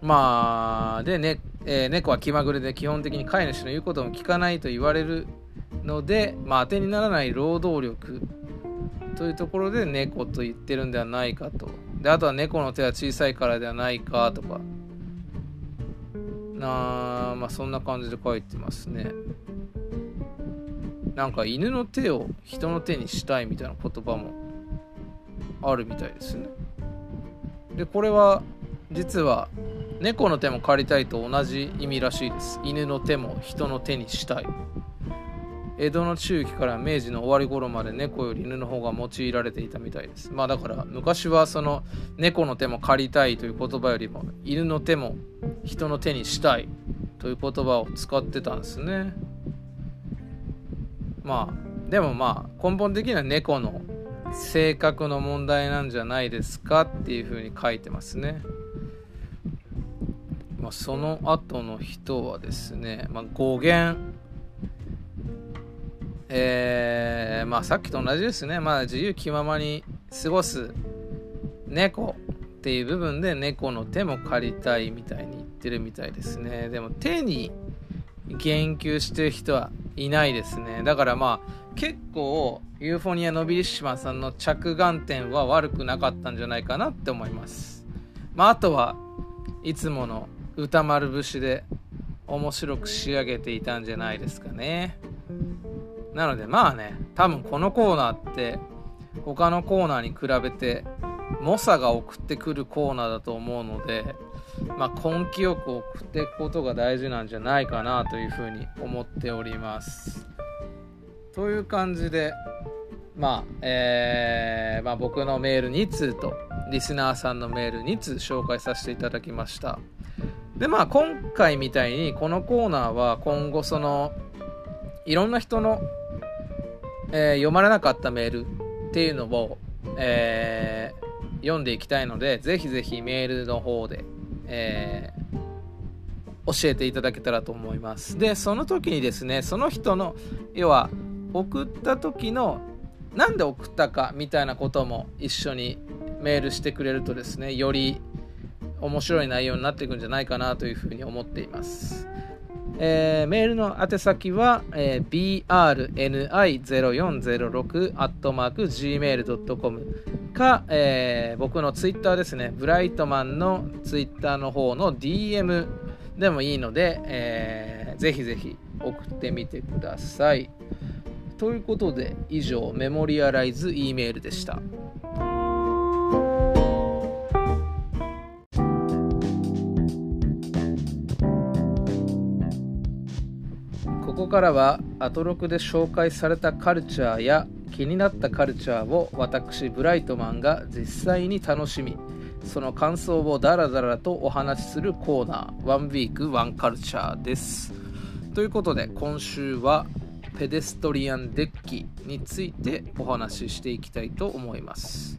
まあ、でね、えー、猫は気まぐれで基本的に飼い主の言うことも聞かないと言われるので、まあ、当てにならない労働力というところで猫と言ってるんではないかと。で、あとは猫の手は小さいからではないかとか。なまあそんな感じで書いてますねなんか犬の手を人の手にしたいみたいな言葉もあるみたいですねでこれは実は猫の手も借りたいと同じ意味らしいです犬の手も人の手にしたい江戸の中期から明治の終わり頃まで猫より犬の方が用いられていたみたいです。まあだから昔はその猫の手も借りたいという言葉よりも犬の手も人の手にしたいという言葉を使ってたんですね。まあでもまあ根本的には猫の性格の問題なんじゃないですかっていうふうに書いてますね。まあ、その後の人はですね、まあ、語源えー、まあさっきと同じですね。まあ自由気ままに過ごす猫っていう部分で猫の手も借りたいみたいに言ってるみたいですね。でも手に言及してる人はいないですね。だからまあ結構ユーフォニア・ノビリッシマさんの着眼点は悪くなかったんじゃないかなって思います。まああとはいつもの宇多丸節で面白く仕上げていたんじゃないですかね。なのでまあね多分このコーナーって他のコーナーに比べて猛者が送ってくるコーナーだと思うので、まあ、根気よく送っていくことが大事なんじゃないかなというふうに思っております。という感じで、まあえーまあ、僕のメール2通とリスナーさんのメール2通紹介させていただきました。でまあ今回みたいにこのコーナーは今後そのいろんな人の、えー、読まれなかったメールっていうのを、えー、読んでいきたいので、ぜひぜひメールの方で、えー、教えていただけたらと思います。で、その時にですね、その人の、要は、送った時の、なんで送ったかみたいなことも一緒にメールしてくれるとですね、より面白い内容になっていくんじゃないかなというふうに思っています。えー、メールの宛先は、えー、brni0406-gmail.com か、えー、僕のツイッターですね、ブライトマンのツイッターの方の DM でもいいので、えー、ぜひぜひ送ってみてください。ということで、以上、メモリアライズ E メールでした。ここからはアトロクで紹介されたカルチャーや気になったカルチャーを私ブライトマンが実際に楽しみその感想をダラダラとお話しするコーナーワンウィークワンカルチャーです。ということで今週はペデストリアンデッキについてお話ししていきたいと思います、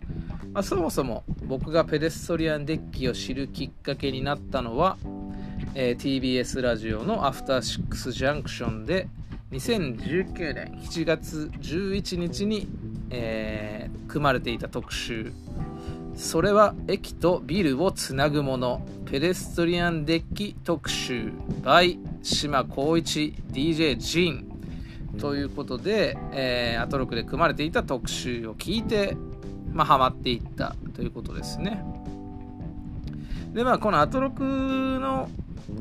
まあ、そもそも僕がペデストリアンデッキを知るきっかけになったのはえー、TBS ラジオのアフターシックスジャンクションで2019年7月11日に、えー、組まれていた特集。それは駅とビルをつなぐもの。ペデストリアンデッキ特集。by 島光一 DJ ジンということで、えー、アトロクで組まれていた特集を聞いて、まあ、ハマっていったということですね。でまあこのアトロクの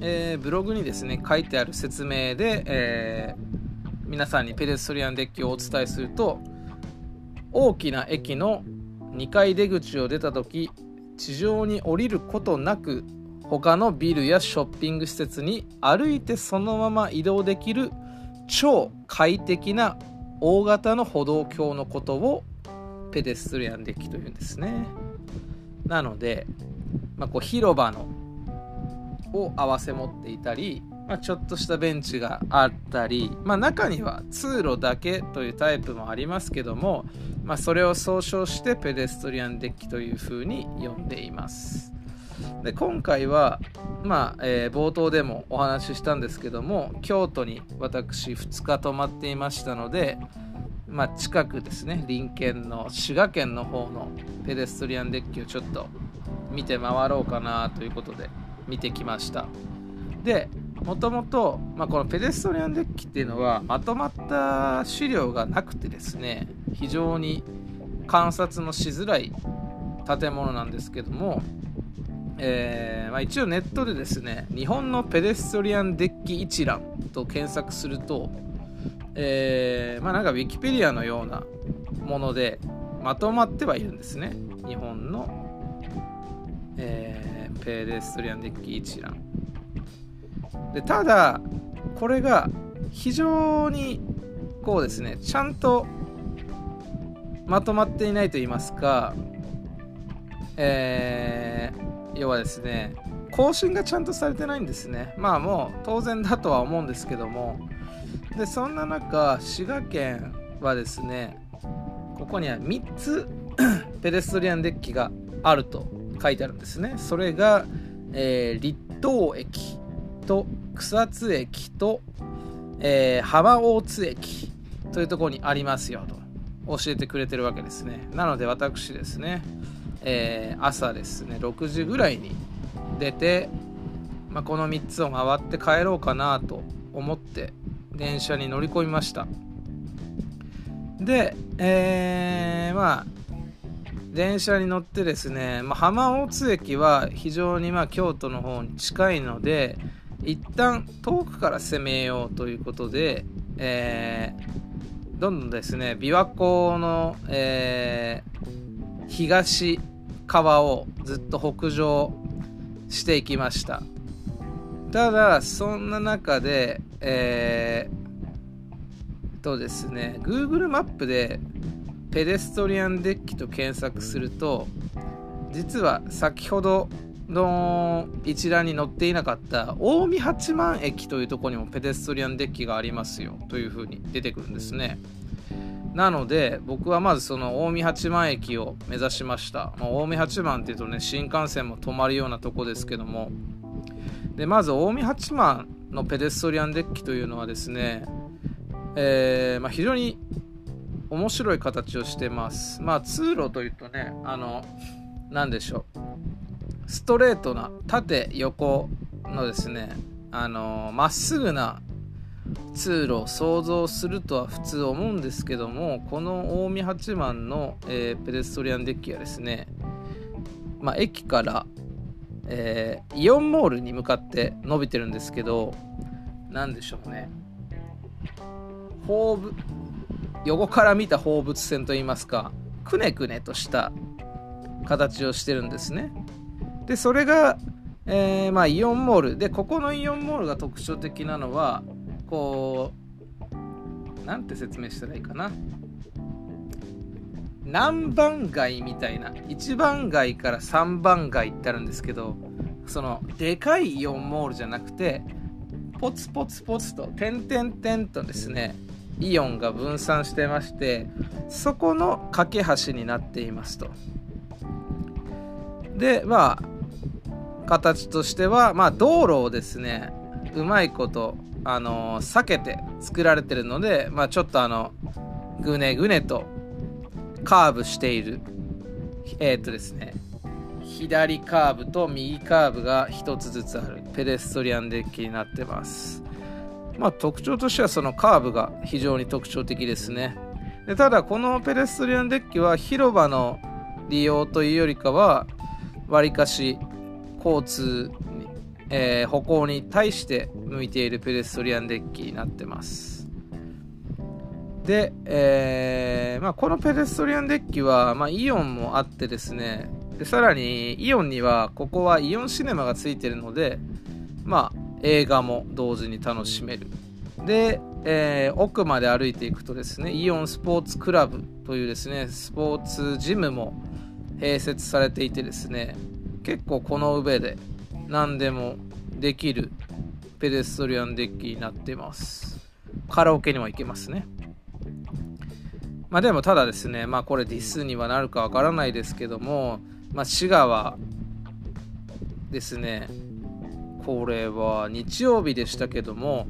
えー、ブログにですね書いてある説明で、えー、皆さんにペデストリアンデッキをお伝えすると大きな駅の2階出口を出た時地上に降りることなく他のビルやショッピング施設に歩いてそのまま移動できる超快適な大型の歩道橋のことをペデストリアンデッキというんですね。なので、まあ、こう広場のを合わせ持っていたり、まあ、ちょっとしたベンチがあったり、まあ、中には通路だけというタイプもありますけども、まあ、それを総称してペデストリアンデッキというふうに呼んでいます。で今回は、まあえー、冒頭でもお話ししたんですけども京都に私2日泊まっていましたので、まあ、近くですね隣県の滋賀県の方のペデストリアンデッキをちょっと見て回ろうかなということで見てきました。でもともと、このペデストリアンデッキっていうのはまとまった資料がなくてですね非常に観察のしづらい建物なんですけども、えー、まあ、一応ネットでですね日本のペデストリアンデッキ一覧と検索すると、えー、まあ、なんかウィキペディアのようなものでまとまってはいるんですね。日本の、えーペデストリアンデッキ一覧。でただこれが非常にこうですねちゃんとまとまっていないと言いますかえー、要はですね更新がちゃんとされてないんですね。まあもう当然だとは思うんですけども。でそんな中滋賀県はですねここには3つ ペデストリアンデッキがあると。書いてあるんですね。それが、えー、立東駅と草津駅と、えー、浜大津駅というところにありますよと。教えてくれてるわけですね。なので私ですねえー、朝ですね6時ぐらいに出て、まあ、この3つを回って帰ろうかなと思って電車に乗り込みました。で、えー、まあ電車に乗ってですね、まあ、浜大津駅は非常にまあ京都の方に近いので一旦遠くから攻めようということで、えー、どんどんですね琵琶湖の、えー、東側をずっと北上していきました。ただそんな中でえー、とですね Google マップでペデストリアンデッキと検索すると実は先ほどの一覧に載っていなかった近江八幡駅というとこにもペデストリアンデッキがありますよというふうに出てくるんですね。なので僕はまずその近江八幡駅を目指しました、まあ、近江八幡っていうとね新幹線も止まるようなとこですけども。でまず近江八幡のペデストリアンデッキというのはですね、えー、まあ、非常に面白い形をしてます。まあ通路というとね、あの、何でしょう。ストレートな縦横のですね、あの、まっすぐな通路を想像するとは普通思うんですけども、この近江八幡の、えー、ペデストリアンデッキはですね、まあ、駅から、えー、イオンモールに向かって伸びてるんですけど、何でしょうね。ホー横から見た放物線といいますかくねくねとした形をしてるんですね。でそれが、えー、まあ、イオンモール。でここのイオンモールが特徴的なのはこうなんて説明したらいいかな。何番街みたいな1番街から3番街ってあるんですけどそのでかいイオンモールじゃなくてポツポツポツと点々点とですねイオンが分散してましてそこの架け橋になっていますと。でまあ形としてはまあ道路をですねうまいことあの避けて作られてるのでまあちょっとあのぐねぐねとカーブしているえー、っとですね左カーブと右カーブが1つずつあるペデストリアンデッキになってます。まあ、特徴としてはそのカーブが非常に特徴的ですね。でただこのペデストリアンデッキは広場の利用というよりかはわりかし交通、えー、歩行に対して向いているペデストリアンデッキになってます。で、えーまあ、このペデストリアンデッキは、まあ、イオンもあってですね。でさらにイオンにはここはイオンシネマがついてるのでまあ映画も同時に楽しめる。で、えー、奥まで歩いていくとですねイオンスポーツクラブというですねスポーツジムも併設されていてですね結構この上で何でもできるペデストリアンデッキになってます。カラオケにも行けますね。まあでもただですねまあこれディスにはなるかわからないですけどもまあ滋賀はですねこれは日曜日でしたけども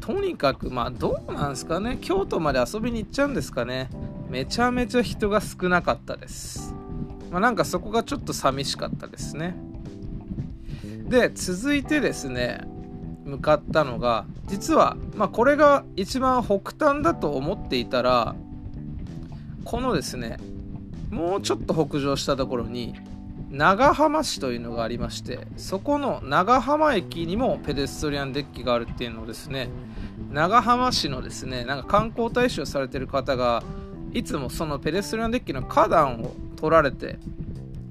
とにかくまあどうなんですかね？京都まで遊びに行っちゃうんですかね？めちゃめちゃ人が少なかったです。まあ、なんかそこがちょっと寂しかったですね。で続いてですね向かったのが実は、まあ、これが一番北端だと思っていたらこのですねもうちょっと北上したところに長浜市というのがありましてそこの長浜駅にもペデストリアンデッキがあるっていうのをですね長浜市のですねなんか観光大使をされてる方がいつもそのペデストリアンデッキの花壇を取られて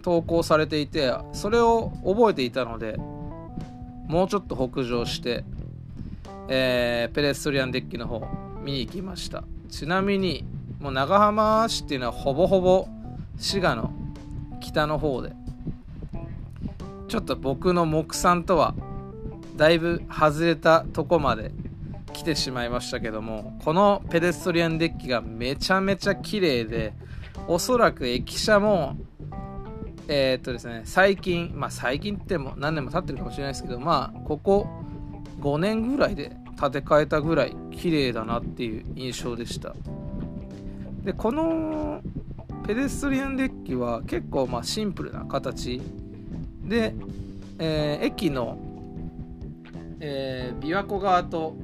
投稿されていてそれを覚えていたのでもうちょっと北上して、えー、ペデストリアンデッキの方見に行きました。ちなみにもう長浜市っていうのはほぼほぼ滋賀の北の方でちょっと僕の目算とはだいぶ外れたとこまで来てしまいましたけどもこのペデストリアンデッキがめちゃめちゃ綺麗でおそらく駅舎もえー、っとですね最近まあ最近っても何年も経ってるかもしれないですけどまあここ5年ぐらいで建て替えたぐらい綺麗だなっていう印象でした。でこのペデストリアンデッキは結構まあシンプルな形で、えー、駅の、えー、琵琶湖側と、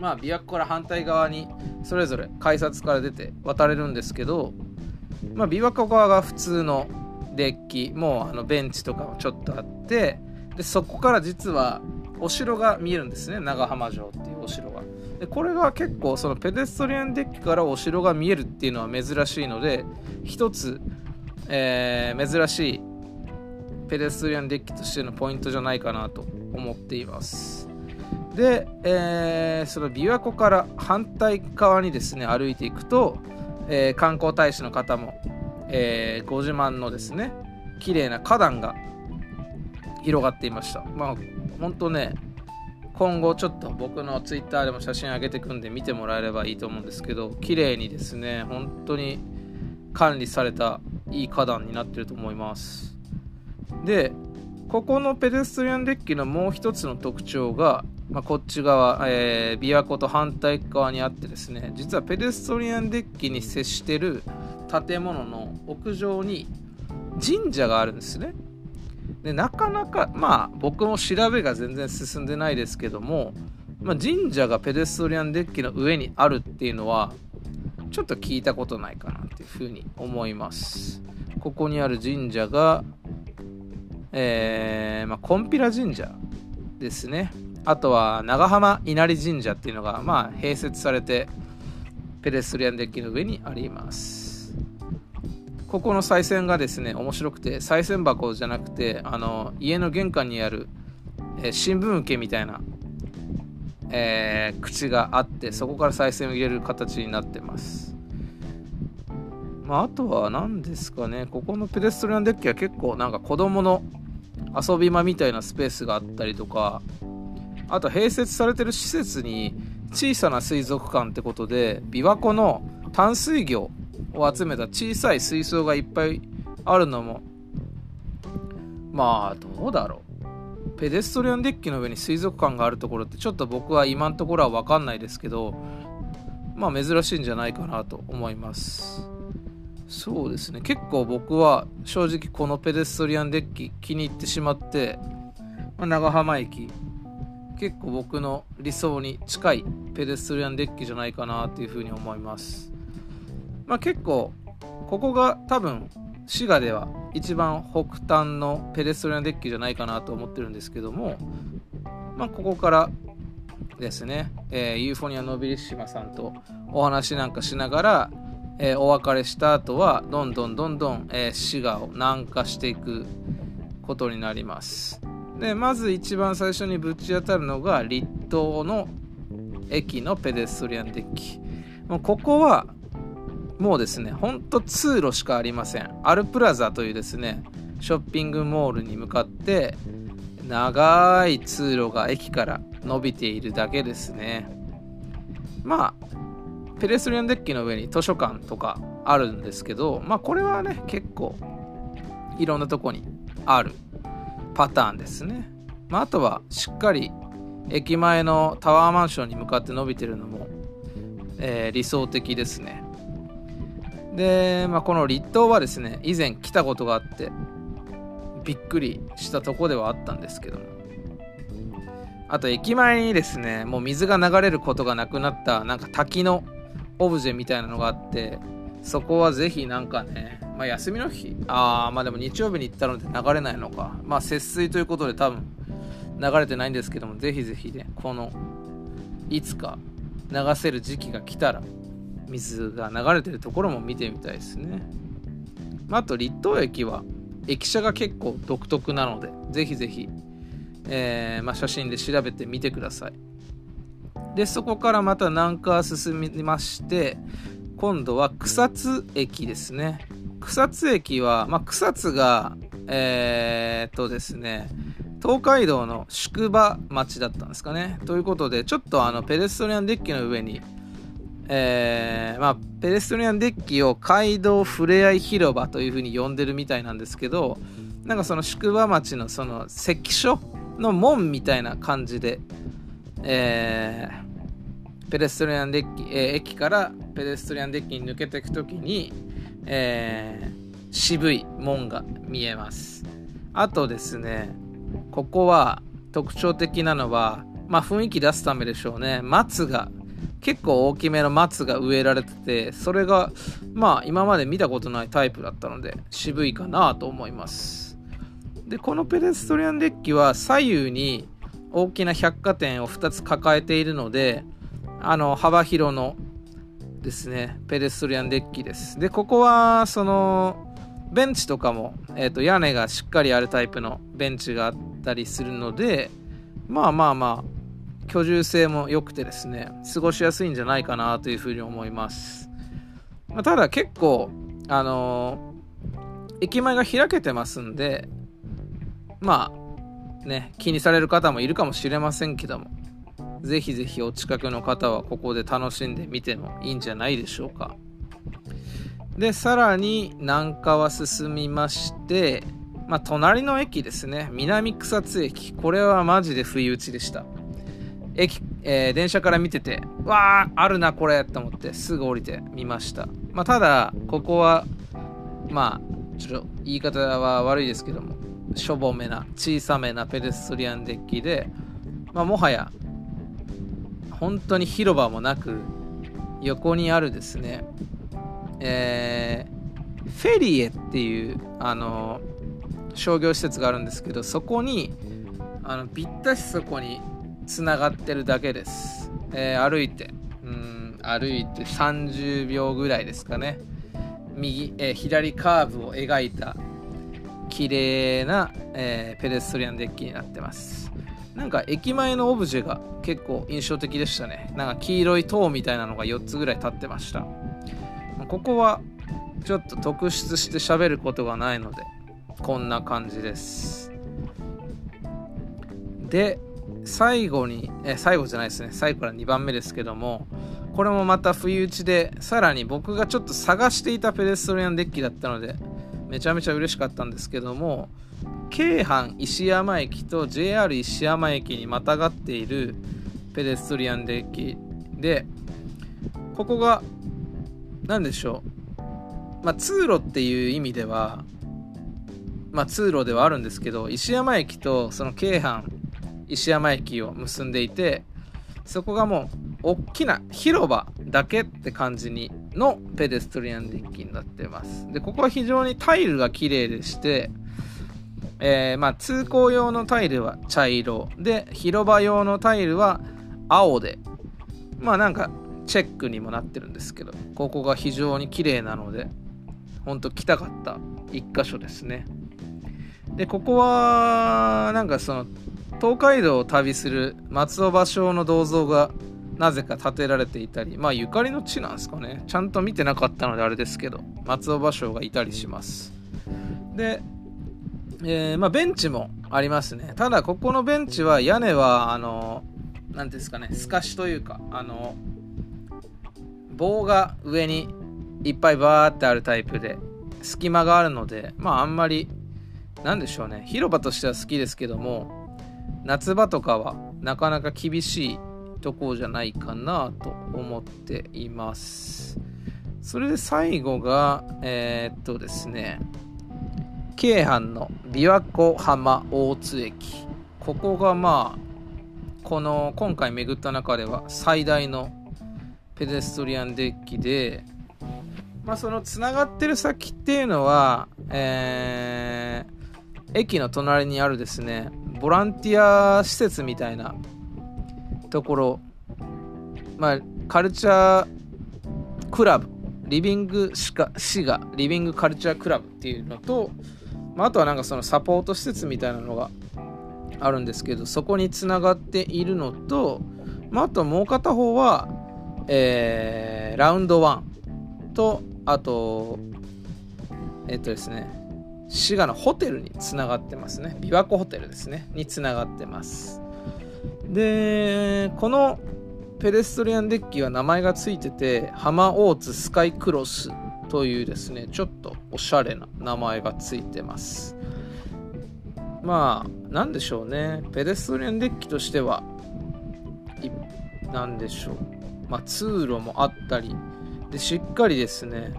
まあ、琵琶湖から反対側にそれぞれ改札から出て渡れるんですけど、まあ、琵琶湖側が普通のデッキもうあのベンチとかもちょっとあってでそこから実はお城が見えるんですね。長浜城っていうお城が。でこれが結構そのペデストリアンデッキからお城が見えるっていうのは珍しいので一つ、えー、珍しいペデストリアンデッキとしてのポイントじゃないかなと思っています。で、えー、その琵琶湖から反対側にですね歩いていくと、えー、観光大使の方も、えー、ご自慢のですね綺麗な花壇が広がっていました。まあ本当ね今後ちょっと僕の twitter でも写真上げてくんで見てもらえればいいと思うんですけど綺麗にですね本当に管理されたいい花壇になってると思います。でここのペデストリアンデッキのもう一つの特徴が、まあ、こっち側、えー、琵琶湖と反対側にあってですね実はペデストリアンデッキに接してる建物の屋上に神社があるんですね。でなかなかまあ僕も調べが全然進んでないですけども、まあ、神社がペデストリアンデッキの上にあるっていうのはちょっと聞いたことないかなっていうふうに思います。ここにある神社がえー、まあ、コンピラ神社ですね。あとは長浜稲荷神社っていうのがまあ併設されてペデストリアンデッキの上にあります。ここの賽銭がですね面白くて賽銭箱じゃなくてあの家の玄関にある、えー、新聞受けみたいな、えー、口があってそこから賽銭を入れる形になってます。まあ、あとは何ですかねここのペデストリアンデッキは結構なんか子供の遊び場みたいなスペースがあったりとかあと併設されてる施設に小さな水族館ってことで琵琶湖の淡水魚を集めた小さい水槽がいっぱいあるのもまあどうだろう。ペデストリアンデッキの上に水族館があるところってちょっと僕は今のところは分かんないですけどまあ珍しいんじゃないかなと思います。そうですね。結構僕は正直このペデストリアンデッキ気に入ってしまって、まあ、長浜駅結構僕の理想に近いペデストリアンデッキじゃないかなというふうに思います。まあ、結構ここが多分滋賀では一番北端のペデストリアンデッキじゃないかなと思ってるんですけども、まあ、ここからですね、えー、ユーフォニア・ノビリッシマさんとお話なんかしながら、えー、お別れした後はどんどんどんどん、えー、滋賀を南下していくことになります。でまず一番最初にぶち当たるのが栗東の駅のペデストリアンデッキ。もうここはもうですねほんと通路しかありません。アルプラザというですねショッピングモールに向かって長い通路が駅から伸びているだけですね。まあペレスリアンデッキの上に図書館とかあるんですけどまあこれはね結構いろんなとこにあるパターンですね、まあ、あとはしっかり駅前のタワーマンションに向かって伸びてるのも、えー、理想的ですね。で、まあ、この立東はですね以前来たことがあってびっくりしたとこではあったんですけども。あと駅前にですねもう水が流れることがなくなったなんか滝のオブジェみたいなのがあってそこはぜひなんかね、まあ、休みの日ああまあでも日曜日に行ったので流れないのかまあ節水ということで多分流れてないんですけどもぜひぜひねこのいつか流せる時期が来たら水が流れてるところも見てみたいですね。まあ、あと立東駅は駅舎が結構独特なのでぜひぜひ、えー、まあ、写真で調べてみてください。でそこからまた南下進みまして今度は草津駅ですね。草津駅は、まあ、草津がえー、っとですね東海道の宿場町だったんですかね。ということでちょっとあのペデストリアンデッキの上にえー、まあ、ペデストリアンデッキを街道ふれあい広場というふうに呼んでるみたいなんですけど、なんかその宿場町のその関所の門みたいな感じで、えー、ペデストリアンデッキ、えー、駅からペデストリアンデッキに抜けていくときに、えー、渋い門が見えます。あとですねここは特徴的なのはまあ雰囲気出すためでしょうね。松が結構大きめの松が植えられててそれがまあ今まで見たことないタイプだったので渋いかなと思います。でこのペデストリアンデッキは左右に大きな百貨店を2つ抱えているのであの幅広のですねペデストリアンデッキです。でここはそのベンチとかも、えーと、屋根がしっかりあるタイプのベンチがあったりするのでまあまあまあ居住性も良くてですね過ごしやすいんじゃないかなというふうに思います、まあ、ただ結構あのー、駅前が開けてますんでまあね気にされる方もいるかもしれませんけどもぜひぜひお近くの方はここで楽しんでみてもいいんじゃないでしょうか。で、さらに南川進みまして、まあ、隣の駅ですね。南草津駅。これはマジで不意打ちでした。駅、えー、電車から見てて、わー、あるな、これと思ってすぐ降りてみました。まあ、ただ、ここは、まあ、ちょっと言い方は悪いですけども、しょぼめな、小さめなペデストリアンデッキで、まあ、もはや本当に広場もなく横にあるですねえー、フェリエっていうあの商業施設があるんですけどそこにあのぴったしそこにつながってるだけです、えー、歩いてうん歩いて30秒ぐらいですかね。右、えー、左カーブを描いた綺麗な、えー、ペデストリアンデッキになってますなんか駅前のオブジェが結構印象的でしたね。なんか黄色い塔みたいなのが4つぐらい立ってました。ここはちょっと特筆して喋ることがないので、こんな感じです。で、最後に、え、最後じゃないですね。最後から2番目ですけども、これもまた不意打ちで、さらに僕がちょっと探していたペデストリアンデッキだったので、めちゃめちゃ嬉しかったんですけども、京阪石山駅と JR 石山駅にまたがっているペデストリアンデッキでここが何でしょう、まあ、通路っていう意味では、まあ、通路ではあるんですけど石山駅とその京阪石山駅を結んでいてそこがもう大きな広場だけって感じにのペデストリアンデッキになってます。でここは非常にタイルが綺麗でしてえー、まあ、通行用のタイルは茶色で広場用のタイルは青で。まあなんかチェックにもなってるんですけどここが非常に綺麗なのでほんと来たかった一箇所ですね。でここはなんかその東海道を旅する松尾芭蕉の銅像がなぜか建てられていたりまあゆかりの地なんですかね。ちゃんと見てなかったのであれですけど松尾芭蕉がいたりします。でえー、まあ、ベンチもありますね。ただ、ここのベンチは屋根は、あの、なんですかね、透かしというか、あの、棒が上にいっぱいバーってあるタイプで、隙間があるので、まあ、あんまり、なんでしょうね、広場としては好きですけども、夏場とかはなかなか厳しいとこじゃないかなと思っています。それで最後が、えー、っとですね、京阪の琵琶湖浜大津駅ここがまあこの今回巡った中では最大のペデストリアンデッキで、まあ、そのつながってる先っていうのは、えー、駅の隣にあるですねボランティア施設みたいなところまあカルチャークラブリビングシガシガリビングカルチャークラブっていうのとまあ、あとはなんかそのサポート施設みたいなのがあるんですけどそこにつながっているのと、まあ、あともう片方は、えー、ラウンド1とあとえっとですね滋賀のホテルにつながってますね。琵琶湖ホテルですね。につながってます。でこのペデストリアンデッキは名前がついてて浜大津スカイクロスというですねちょっとおしゃれな名前がついてます。まあ何でしょうね。ペデストリアンデッキとしては何でしょう。まあ通路もあったりでしっかりですね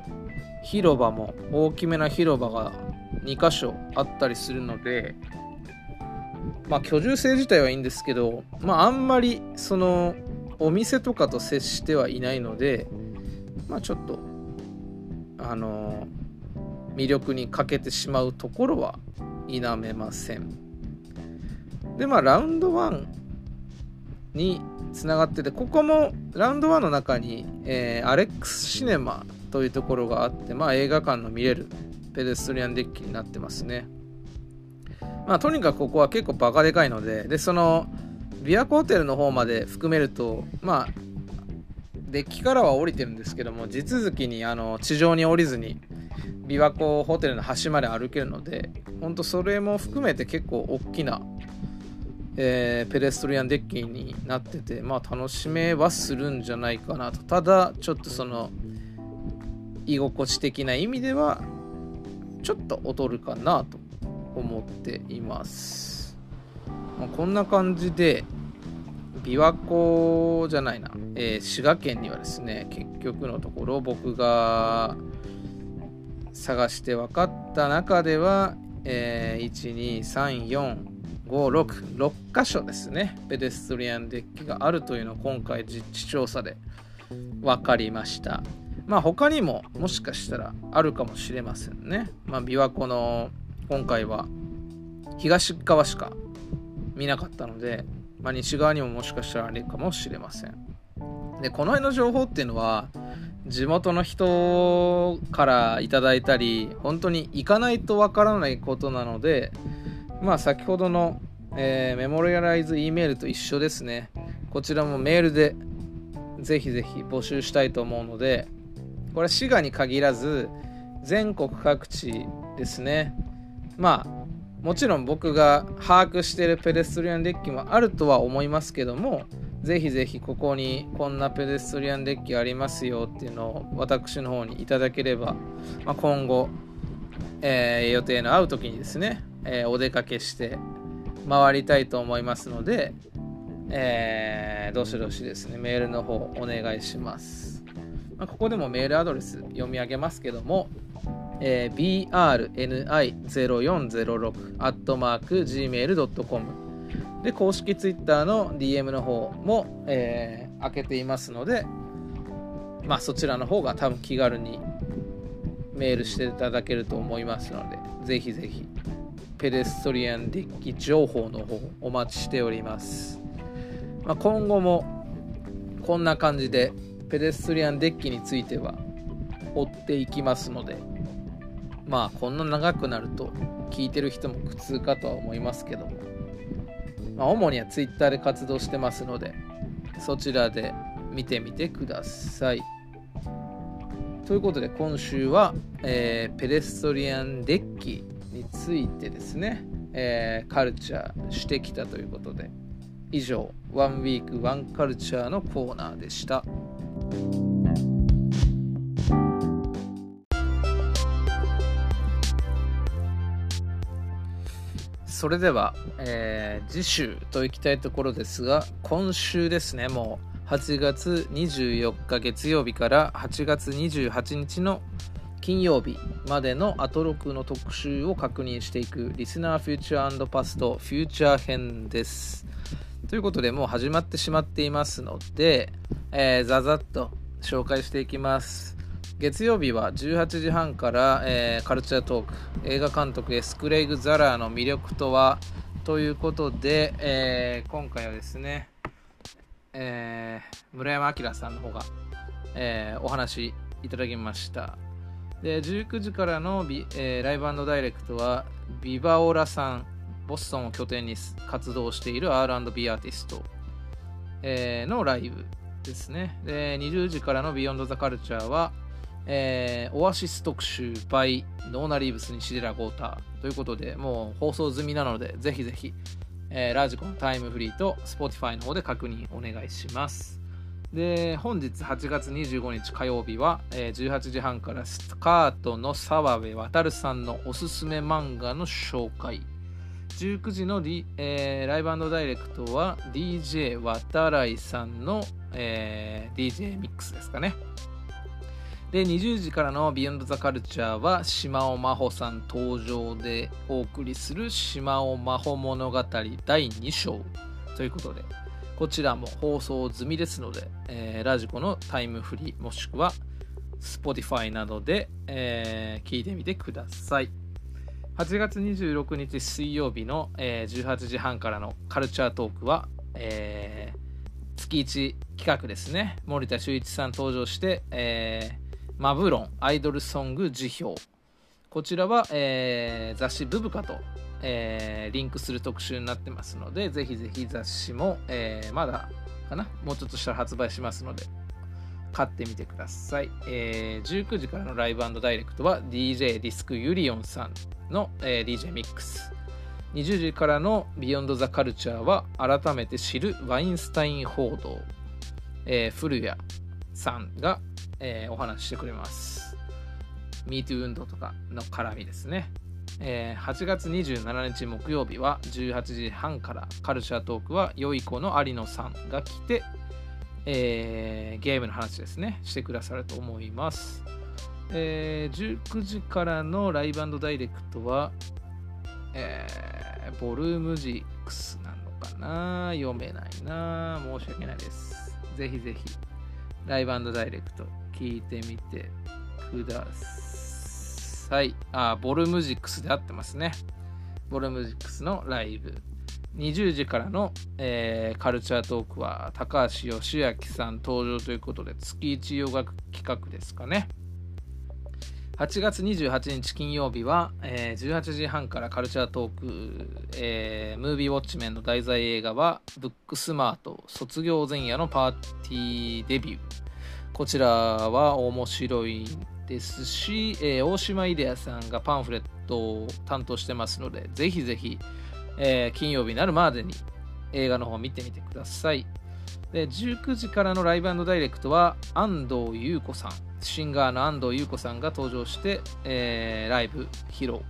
広場も大きめな広場が2箇所あったりするのでまあ居住性自体はいいんですけどまああんまりそのお店とかと接してはいないのでまあちょっとあの魅力に欠けてしまうところは否めません。でまあラウンド1につながっててここもラウンド1の中に、えー、アレックスシネマというところがあって、まあ、映画館の見れるペデストリアンデッキになってますねまあとにかくここは結構バカでかいのででその琵琶湖ホテルの方まで含めるとまあデッキからは降りてるんですけども地続きにあの地上に降りずに琵琶湖ホテルの端まで歩けるので本当それも含めて結構大きなえー、ペデストリアンデッキになってて、まあ楽しめはするんじゃないかなと。ただ、ちょっとその、居心地的な意味では、ちょっと劣るかなと思っています。まあ、こんな感じで、琵琶湖じゃないな、えー、滋賀県にはですね、結局のところ僕が探して分かった中では、えー、1、2、3、4、566箇所ですねペデストリアンデッキがあるというのを今回実地調査で分かりましたまあ他にももしかしたらあるかもしれませんねまあ琵琶湖の今回は東側しか見なかったので、まあ、西側にももしかしたらあるかもしれませんでこの辺の情報っていうのは地元の人からいただいたり本当に行かないとわからないことなのでまあ先ほどの、えー、メモリアライズ E メールと一緒ですね。こちらもメールでぜひぜひ募集したいと思うので、これ滋賀に限らず全国各地ですね。まあもちろん僕が把握しているペデストリアンデッキもあるとは思いますけども、ぜひぜひここにこんなペデストリアンデッキありますよっていうのを私の方にいただければ、まあ、今後、えー、予定の合う時にですね、えー、お出かけして回りたいと思いますので、えー、どしどしですね、メールの方お願いします。まあ、ここでもメールアドレス読み上げますけども、えー、brni0406-gmail.com で、公式 Twitter の DM の方も、えー、開けていますので、まあそちらの方が多分気軽にメールしていただけると思いますので、ぜひぜひペデストリアンデッキ情報の方お待ちしております、まあ、今後もこんな感じでペデストリアンデッキについては追っていきますのでまあこんな長くなると聞いてる人も苦痛かとは思いますけども、まあ、主には Twitter で活動してますのでそちらで見てみてください。ということで今週は、えー、ペデストリアンデッキについてですね、えー、カルチャーしてきたということで以上ワンウィークワンカルチャーのコーナーでした。それでは、えー、次週といきたいところですが今週ですねもう8月24日月曜日から8月28日の金曜日までのアトロクの特集を確認していくリスナーフューチャーパストフューチャー編です。ということでもう始まってしまっていますので、えー、ざざっと紹介していきます。月曜日は18時半から、えー、カルチャートーク映画監督エスクレイグ・ザラーの魅力とはということで、えー、今回はですね、えー、村山明さんの方が、えお話いただきました。で19時からのビ、え、ライブダイレクトはビバオラさんボストンを拠点に活動している R&B アーティスト、えー、のライブですね。で20時からのビヨンドザカルチャーは、えー、オアシス特集 by ノーナリーブスにシデラゴーターということでもう放送済みなのでぜひぜひ、えー、ラジコのタイムフリーと Spotify の方で確認お願いします。で本日8月25日火曜日は、えー、18時半からスカートの澤部渉さんのおすすめ漫画の紹介19時の、えー、ライブダイレクトは DJ 渡来さんの、えー、DJ ミックスですかね。で20時からの「ビヨンドザカルチャーは島尾真帆さん登場でお送りする島尾真帆物語第2章。ということでこちらも放送済みですので、えー、ラジコのタイムフリーもしくは Spotify などで、えー、聞いてみてください。8月26日水曜日の、えー、18時半からのカルチャートークは、えー、月1企画ですね。森田修一さん登場して、えー、マブ論アイドルソング時評。こちらは、えー、雑誌ブブカと、えー、リンクする特集になってますのでぜひぜひ雑誌も、えー、まだかな？もうちょっとしたら発売しますので。買ってみてください、えー、19時からの Live Direct は DJ ディスクユニオンさんの、えー、DJ ミックス。20時からの Beyond the Culture は改めて知るワインスタイン報道、えー、古谷さんが、えー、お話ししてくれます。MeToo 運動とかの絡みですね、えー、8月27日木曜日は18時半からカルチャートークは良い子の有野さんが来てえー、ゲームの話ですね、してくださると思います。えー、19時からのライブダイレクトは、えー、ボルームジックスなのかな読めないな申し訳ないです。ぜひぜひ、ライブダイレクト聞いてみてください。あ、ボルムジックスで合ってますね。ボルムジックスのライブ20時からの、えー、カルチャートークは高橋義明さん登場ということで月1洋楽企画ですかね。8月28日金曜日は、えー、18時半からカルチャートーク、えー、ムービーウォッチメンの題材映画はブックスマート卒業前夜のパーティーデビュー。こちらは面白いですし、えー、大島依提亜さんがパンフレットを担当してますのでぜひぜひえー、金曜日になるまでに映画の方を見てみてください。で19時からの Live Direct は安藤裕子さん。シンガーの安藤裕子さんが登場して、えー、ライブ披露。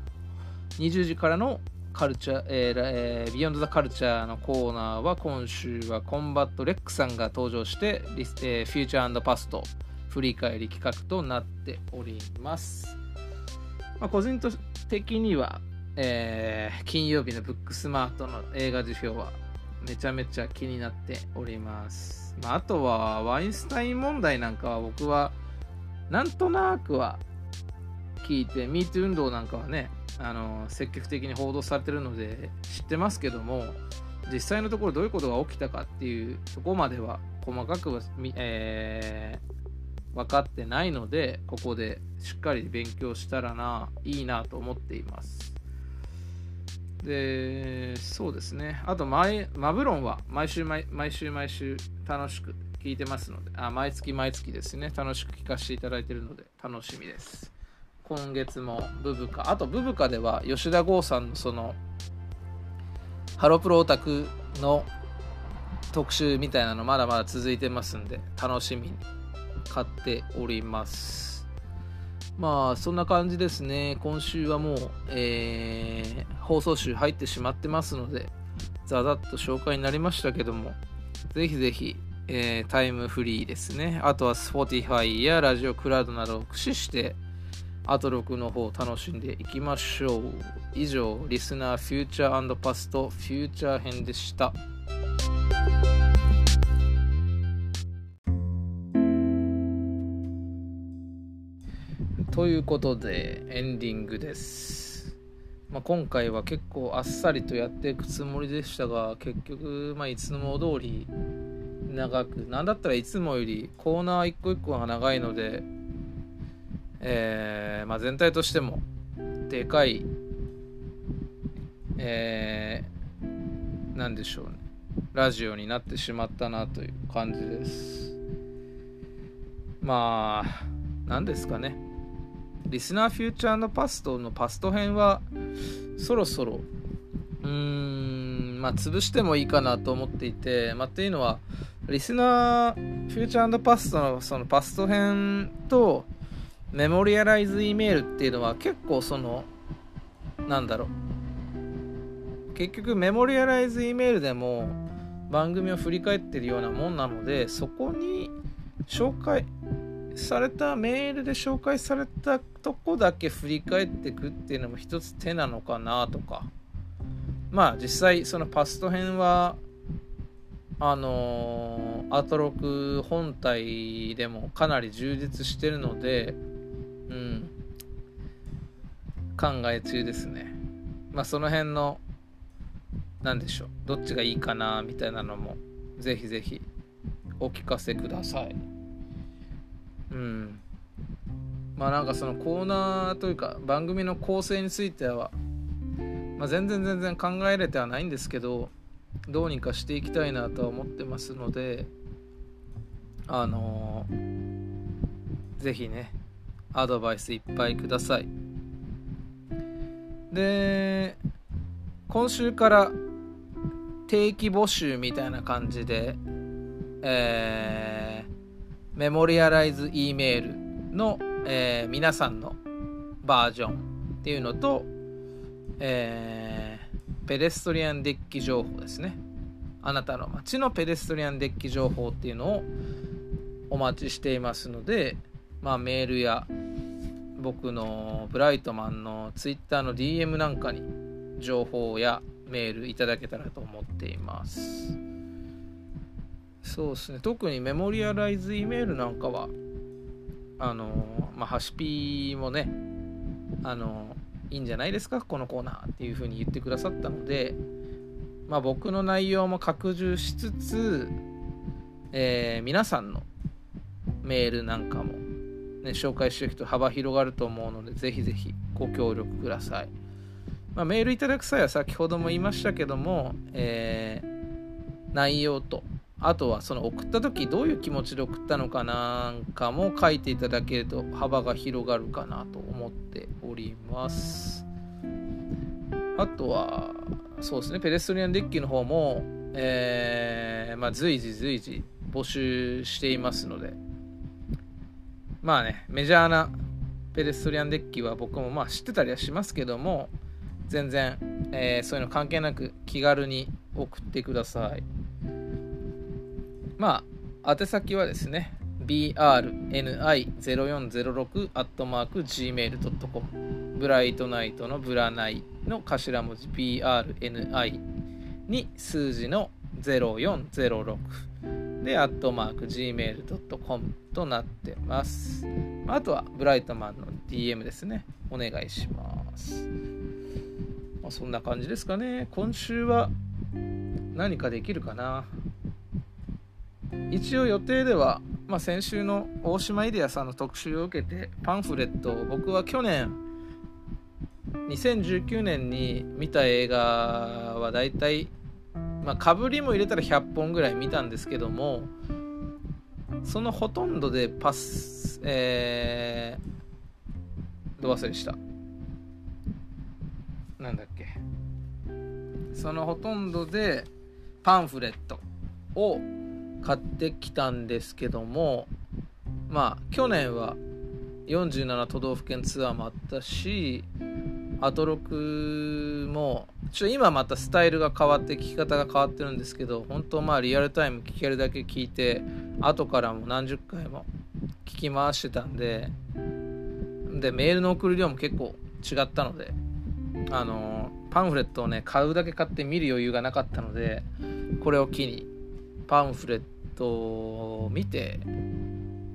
20時からのカルチャー、えー、 Beyond the Culture のコーナーは今週はコンバット REC さんが登場してリス、えー、 Future Past振り返り企画となっております、まあ、個人的にはえー、金曜日のブックスマートの映画辞表はめちゃめちゃ気になっております。まあ、あとはワインスタイン問題なんかは僕はなんとなくは聞いて MeToo 運動なんかはねあの積極的に報道されてるので知ってますけども実際のところどういうことが起きたかっていうとこまでは細かく、えー、分かってないのでここでしっかり勉強したらないいなと思っています。で、そうですね。あとマブロンは毎週毎週毎週楽しく聞いてますので、あ、毎月毎月ですね、楽しく聞かせていただいてるので楽しみです。今月もブブカ、あとブブカでは吉田剛さんのその、ハロプロオタクの特集みたいなのまだまだ続いてますんで、楽しみに買っております。まあそんな感じですね。今週はもう、えー、放送集入ってしまってますのでざざっと紹介になりましたけどもぜひぜひ、えー、タイムフリーですね。あとは Spotify やラジオクラウドなどを駆使してアトロクの方を楽しんでいきましょう。以上リスナーフューチャーパストフューチャー編でした。ということでエンディングです、まあ、今回は結構あっさりとやっていくつもりでしたが結局、まあ、いつも通り長くなんだったらいつもよりコーナー一個一個が長いので、えーまあ、全体としてもでかいえー、なんでしょうね。ラジオになってしまったなという感じです。まあ何ですかね。リスナーフューチャーパストのパスト編はそろそろうーんまあ潰してもいいかなと思っていて、まあ、っていうのはリスナーフューチャーパストのそのパスト編とメモリアライズ E メールっていうのは結構そのなんだろう。結局メモリアライズ E メールでも番組を振り返ってるようなもんなのでそこに紹介されたメールで紹介されたとこだけ振り返っていくっていうのも一つ手なのかなとか。まあ実際そのパスト編はあのー、アトロク本体でもかなり充実してるのでうん。考え中ですね。まあその辺の何でしょう。どっちがいいかなみたいなのもぜひぜひお聞かせください。うん。まあなんかそのコーナーというか番組の構成については、まあ、全然全然考えれてはないんですけどどうにかしていきたいなとは思ってますのであのー、ぜひねアドバイスいっぱいください。で今週から定期募集みたいな感じで、えー、メモリアライズ E メールの、えー、皆さんのバージョンっていうのと、えー、ペデストリアンデッキ情報ですね。あなたの街のペデストリアンデッキ情報っていうのをお待ちしていますので、まあ、メールや僕のブライトマンの Twitter の DM なんかに情報やメールいただけたらと思っていますそうですね特にメモリアライズ E メールなんかはあのまあハシピもねあのいいんじゃないですか？このコーナーっていう風に言ってくださったのでまあ僕の内容も拡充しつつ、えー、皆さんのメールなんかも、ね、紹介していくと幅広がると思うのでぜひぜひご協力ください。まあ、メールいただく際は先ほども言いましたけども、えー、内容とあとはその送った時どういう気持ちで送ったのかなんかも書いていただけると幅が広がるかなと思っております。あとはそうですねペデストリアンデッキの方も、えー、まあ、随時随時募集していますので。まあねメジャーなペデストリアンデッキは僕もまあ知ってたりはしますけども全然、えー、そういうの関係なく気軽に送ってください。まあ宛先はですね brni0406-gmail.com ブライトナイトのブラナイの頭文字 brni に数字の0406で、アットマーク gmail.com となってます。あとは、ブライトマンの DM ですね。お願いします。まあ、そんな感じですかね。今週は何かできるかな。一応予定では、まあ、先週の大島イデアさんの特集を受けてパンフレットを僕は去年2019年に見た映画はだいたいまあかぶりも入れたら100本ぐらい見たんですけどもそのほとんどでパスえー、ど忘れした。なんだっけ。そのほとんどでパンフレットを買ってきたんですけどもまあ去年は47都道府県ツアーもあったしアトロクもちょ今またスタイルが変わって聞き方が変わってるんですけど本当まあリアルタイム聞けるだけ聞いて後からも何十回も聞き回してたんででメールの送る量も結構違ったのであのパンフレットをね買うだけ買って見る余裕がなかったのでこれを機にパンフレットを見て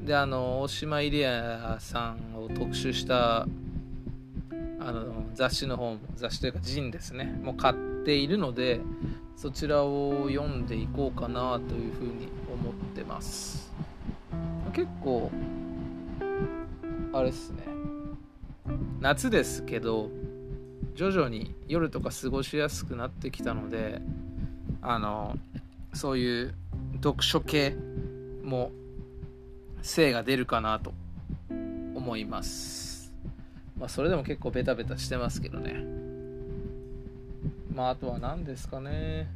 であの大島イリアさんを特集したあの雑誌の方も雑誌というかジンですねもう買っているのでそちらを読んでいこうかなというふうに思ってます。結構あれっすね。夏ですけど徐々に夜とか過ごしやすくなってきたのであのそういう読書系も精が出るかなと思います。まあそれでも結構ベタベタしてますけどね。まああとは何ですかね。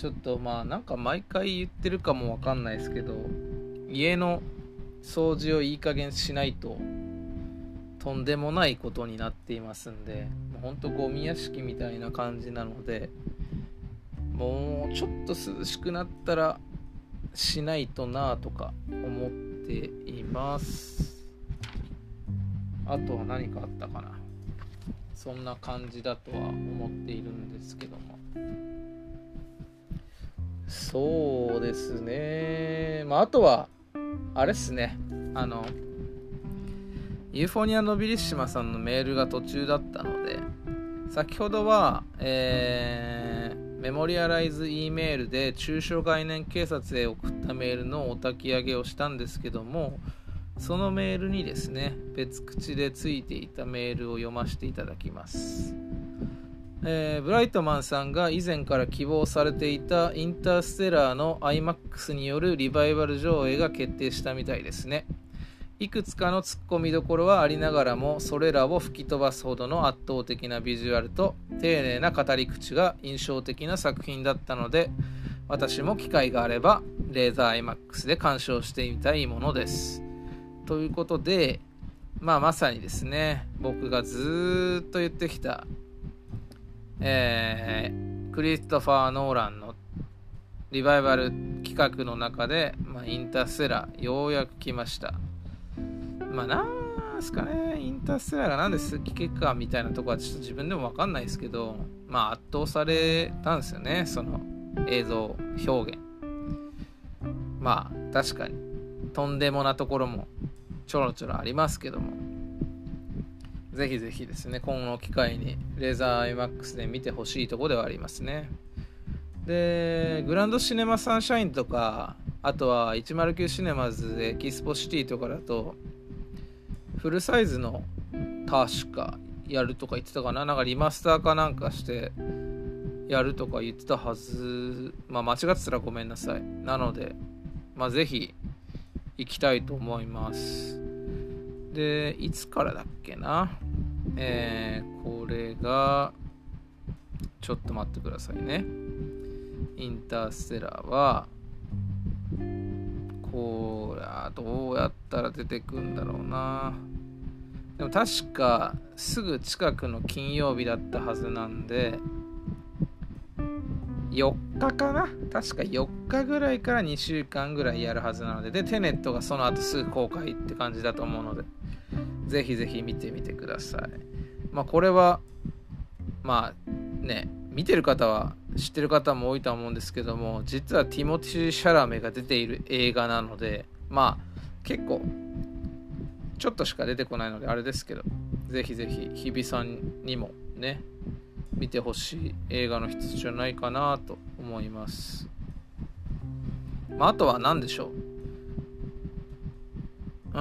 ちょっとまあなんか毎回言ってるかもわかんないですけど家の掃除をいい加減しないととんでもないことになっていますんでほんとゴミ屋敷みたいな感じなのでもうちょっと涼しくなったらしないとなとか思っています。あとは何かあったかな。そんな感じだとは思っているんですけども。そうですね。まああとはあれっすね。あのユーフォニア・ノビリッシマさんのメールが途中だったので先ほどは、えー、メモリアライズ E メールで抽象概念警察へ送ったメールのお焚き上げをしたんですけどもそのメールにですね別口でついていたメールを読ませていただきます、えー、ブライトマンさんが以前から希望されていたインターステラーの IMAX によるリバイバル上映が決定したみたいですね。いくつかのツッコミどころはありながらもそれらを吹き飛ばすほどの圧倒的なビジュアルと丁寧な語り口が印象的な作品だったので私も機会があればレーザー IMAX で鑑賞してみたいものです。ということでまあまさにですね僕がずっと言ってきたえー、クリストファー・ノーランのリバイバル企画の中で、まあ、インターステラーようやく来ました。まあなんすかね、インターステラーがなんで好きかみたいなとこはちょっと自分でもわかんないですけど、まあ圧倒されたんですよね、その映像表現。まあ確かに、とんでもなところもちょろちょろありますけども、ぜひぜひですね、今後の機会にレーザー IMAX で見てほしいとこではありますね。で、グランドシネマサンシャインとか、あとは109シネマズエキスポシティとかだと、フルサイズの確かやるとか言ってたかな？なんかリマスターかなんかしてやるとか言ってたはず。まあ間違ってたらごめんなさい。なのでまあぜひ行きたいと思います。でいつからだっけな？えー、これがちょっと待ってくださいね。インターステラーはこれはどうやったら出てくんだろうな。でも確かすぐ近くの金曜日だったはずなんで4日かな？確か4日ぐらいから2週間ぐらいやるはずなのででテネットがその後すぐ公開って感じだと思うのでぜひぜひ見てみてください。まあこれはまあね見てる方は知ってる方も多いと思うんですけども実はティモティ・シャラメが出ている映画なのでまあ結構ちょっとしか出てこないのであれですけど、ぜひぜひ日比さんにもね、見てほしい映画の一つじゃないかなと思います。まあ、あとは何でしょう？うーん。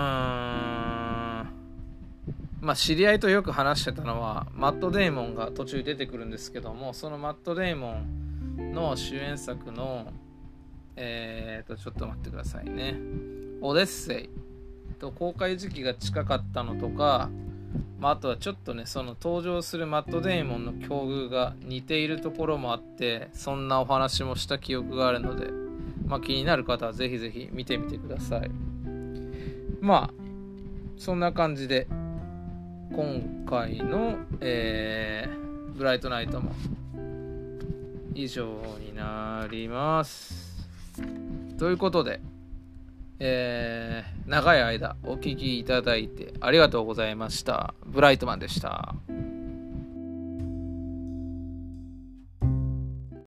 まあ、知り合いとよく話してたのは、マット・デイモンが途中出てくるんですけども、そのマット・デイモンの主演作の、えーと、ちょっと待ってくださいね。オデッセイと公開時期が近かったのとか、まあ、あとはちょっとねその登場するマット・デイモンの境遇が似ているところもあってそんなお話もした記憶があるので、まあ、気になる方はぜひぜひ見てみてください。まあそんな感じで今回の、えー、ブライトナイトも以上になります。ということでえー、長い間お聴きいただいてありがとうございました。ブライトマンでした。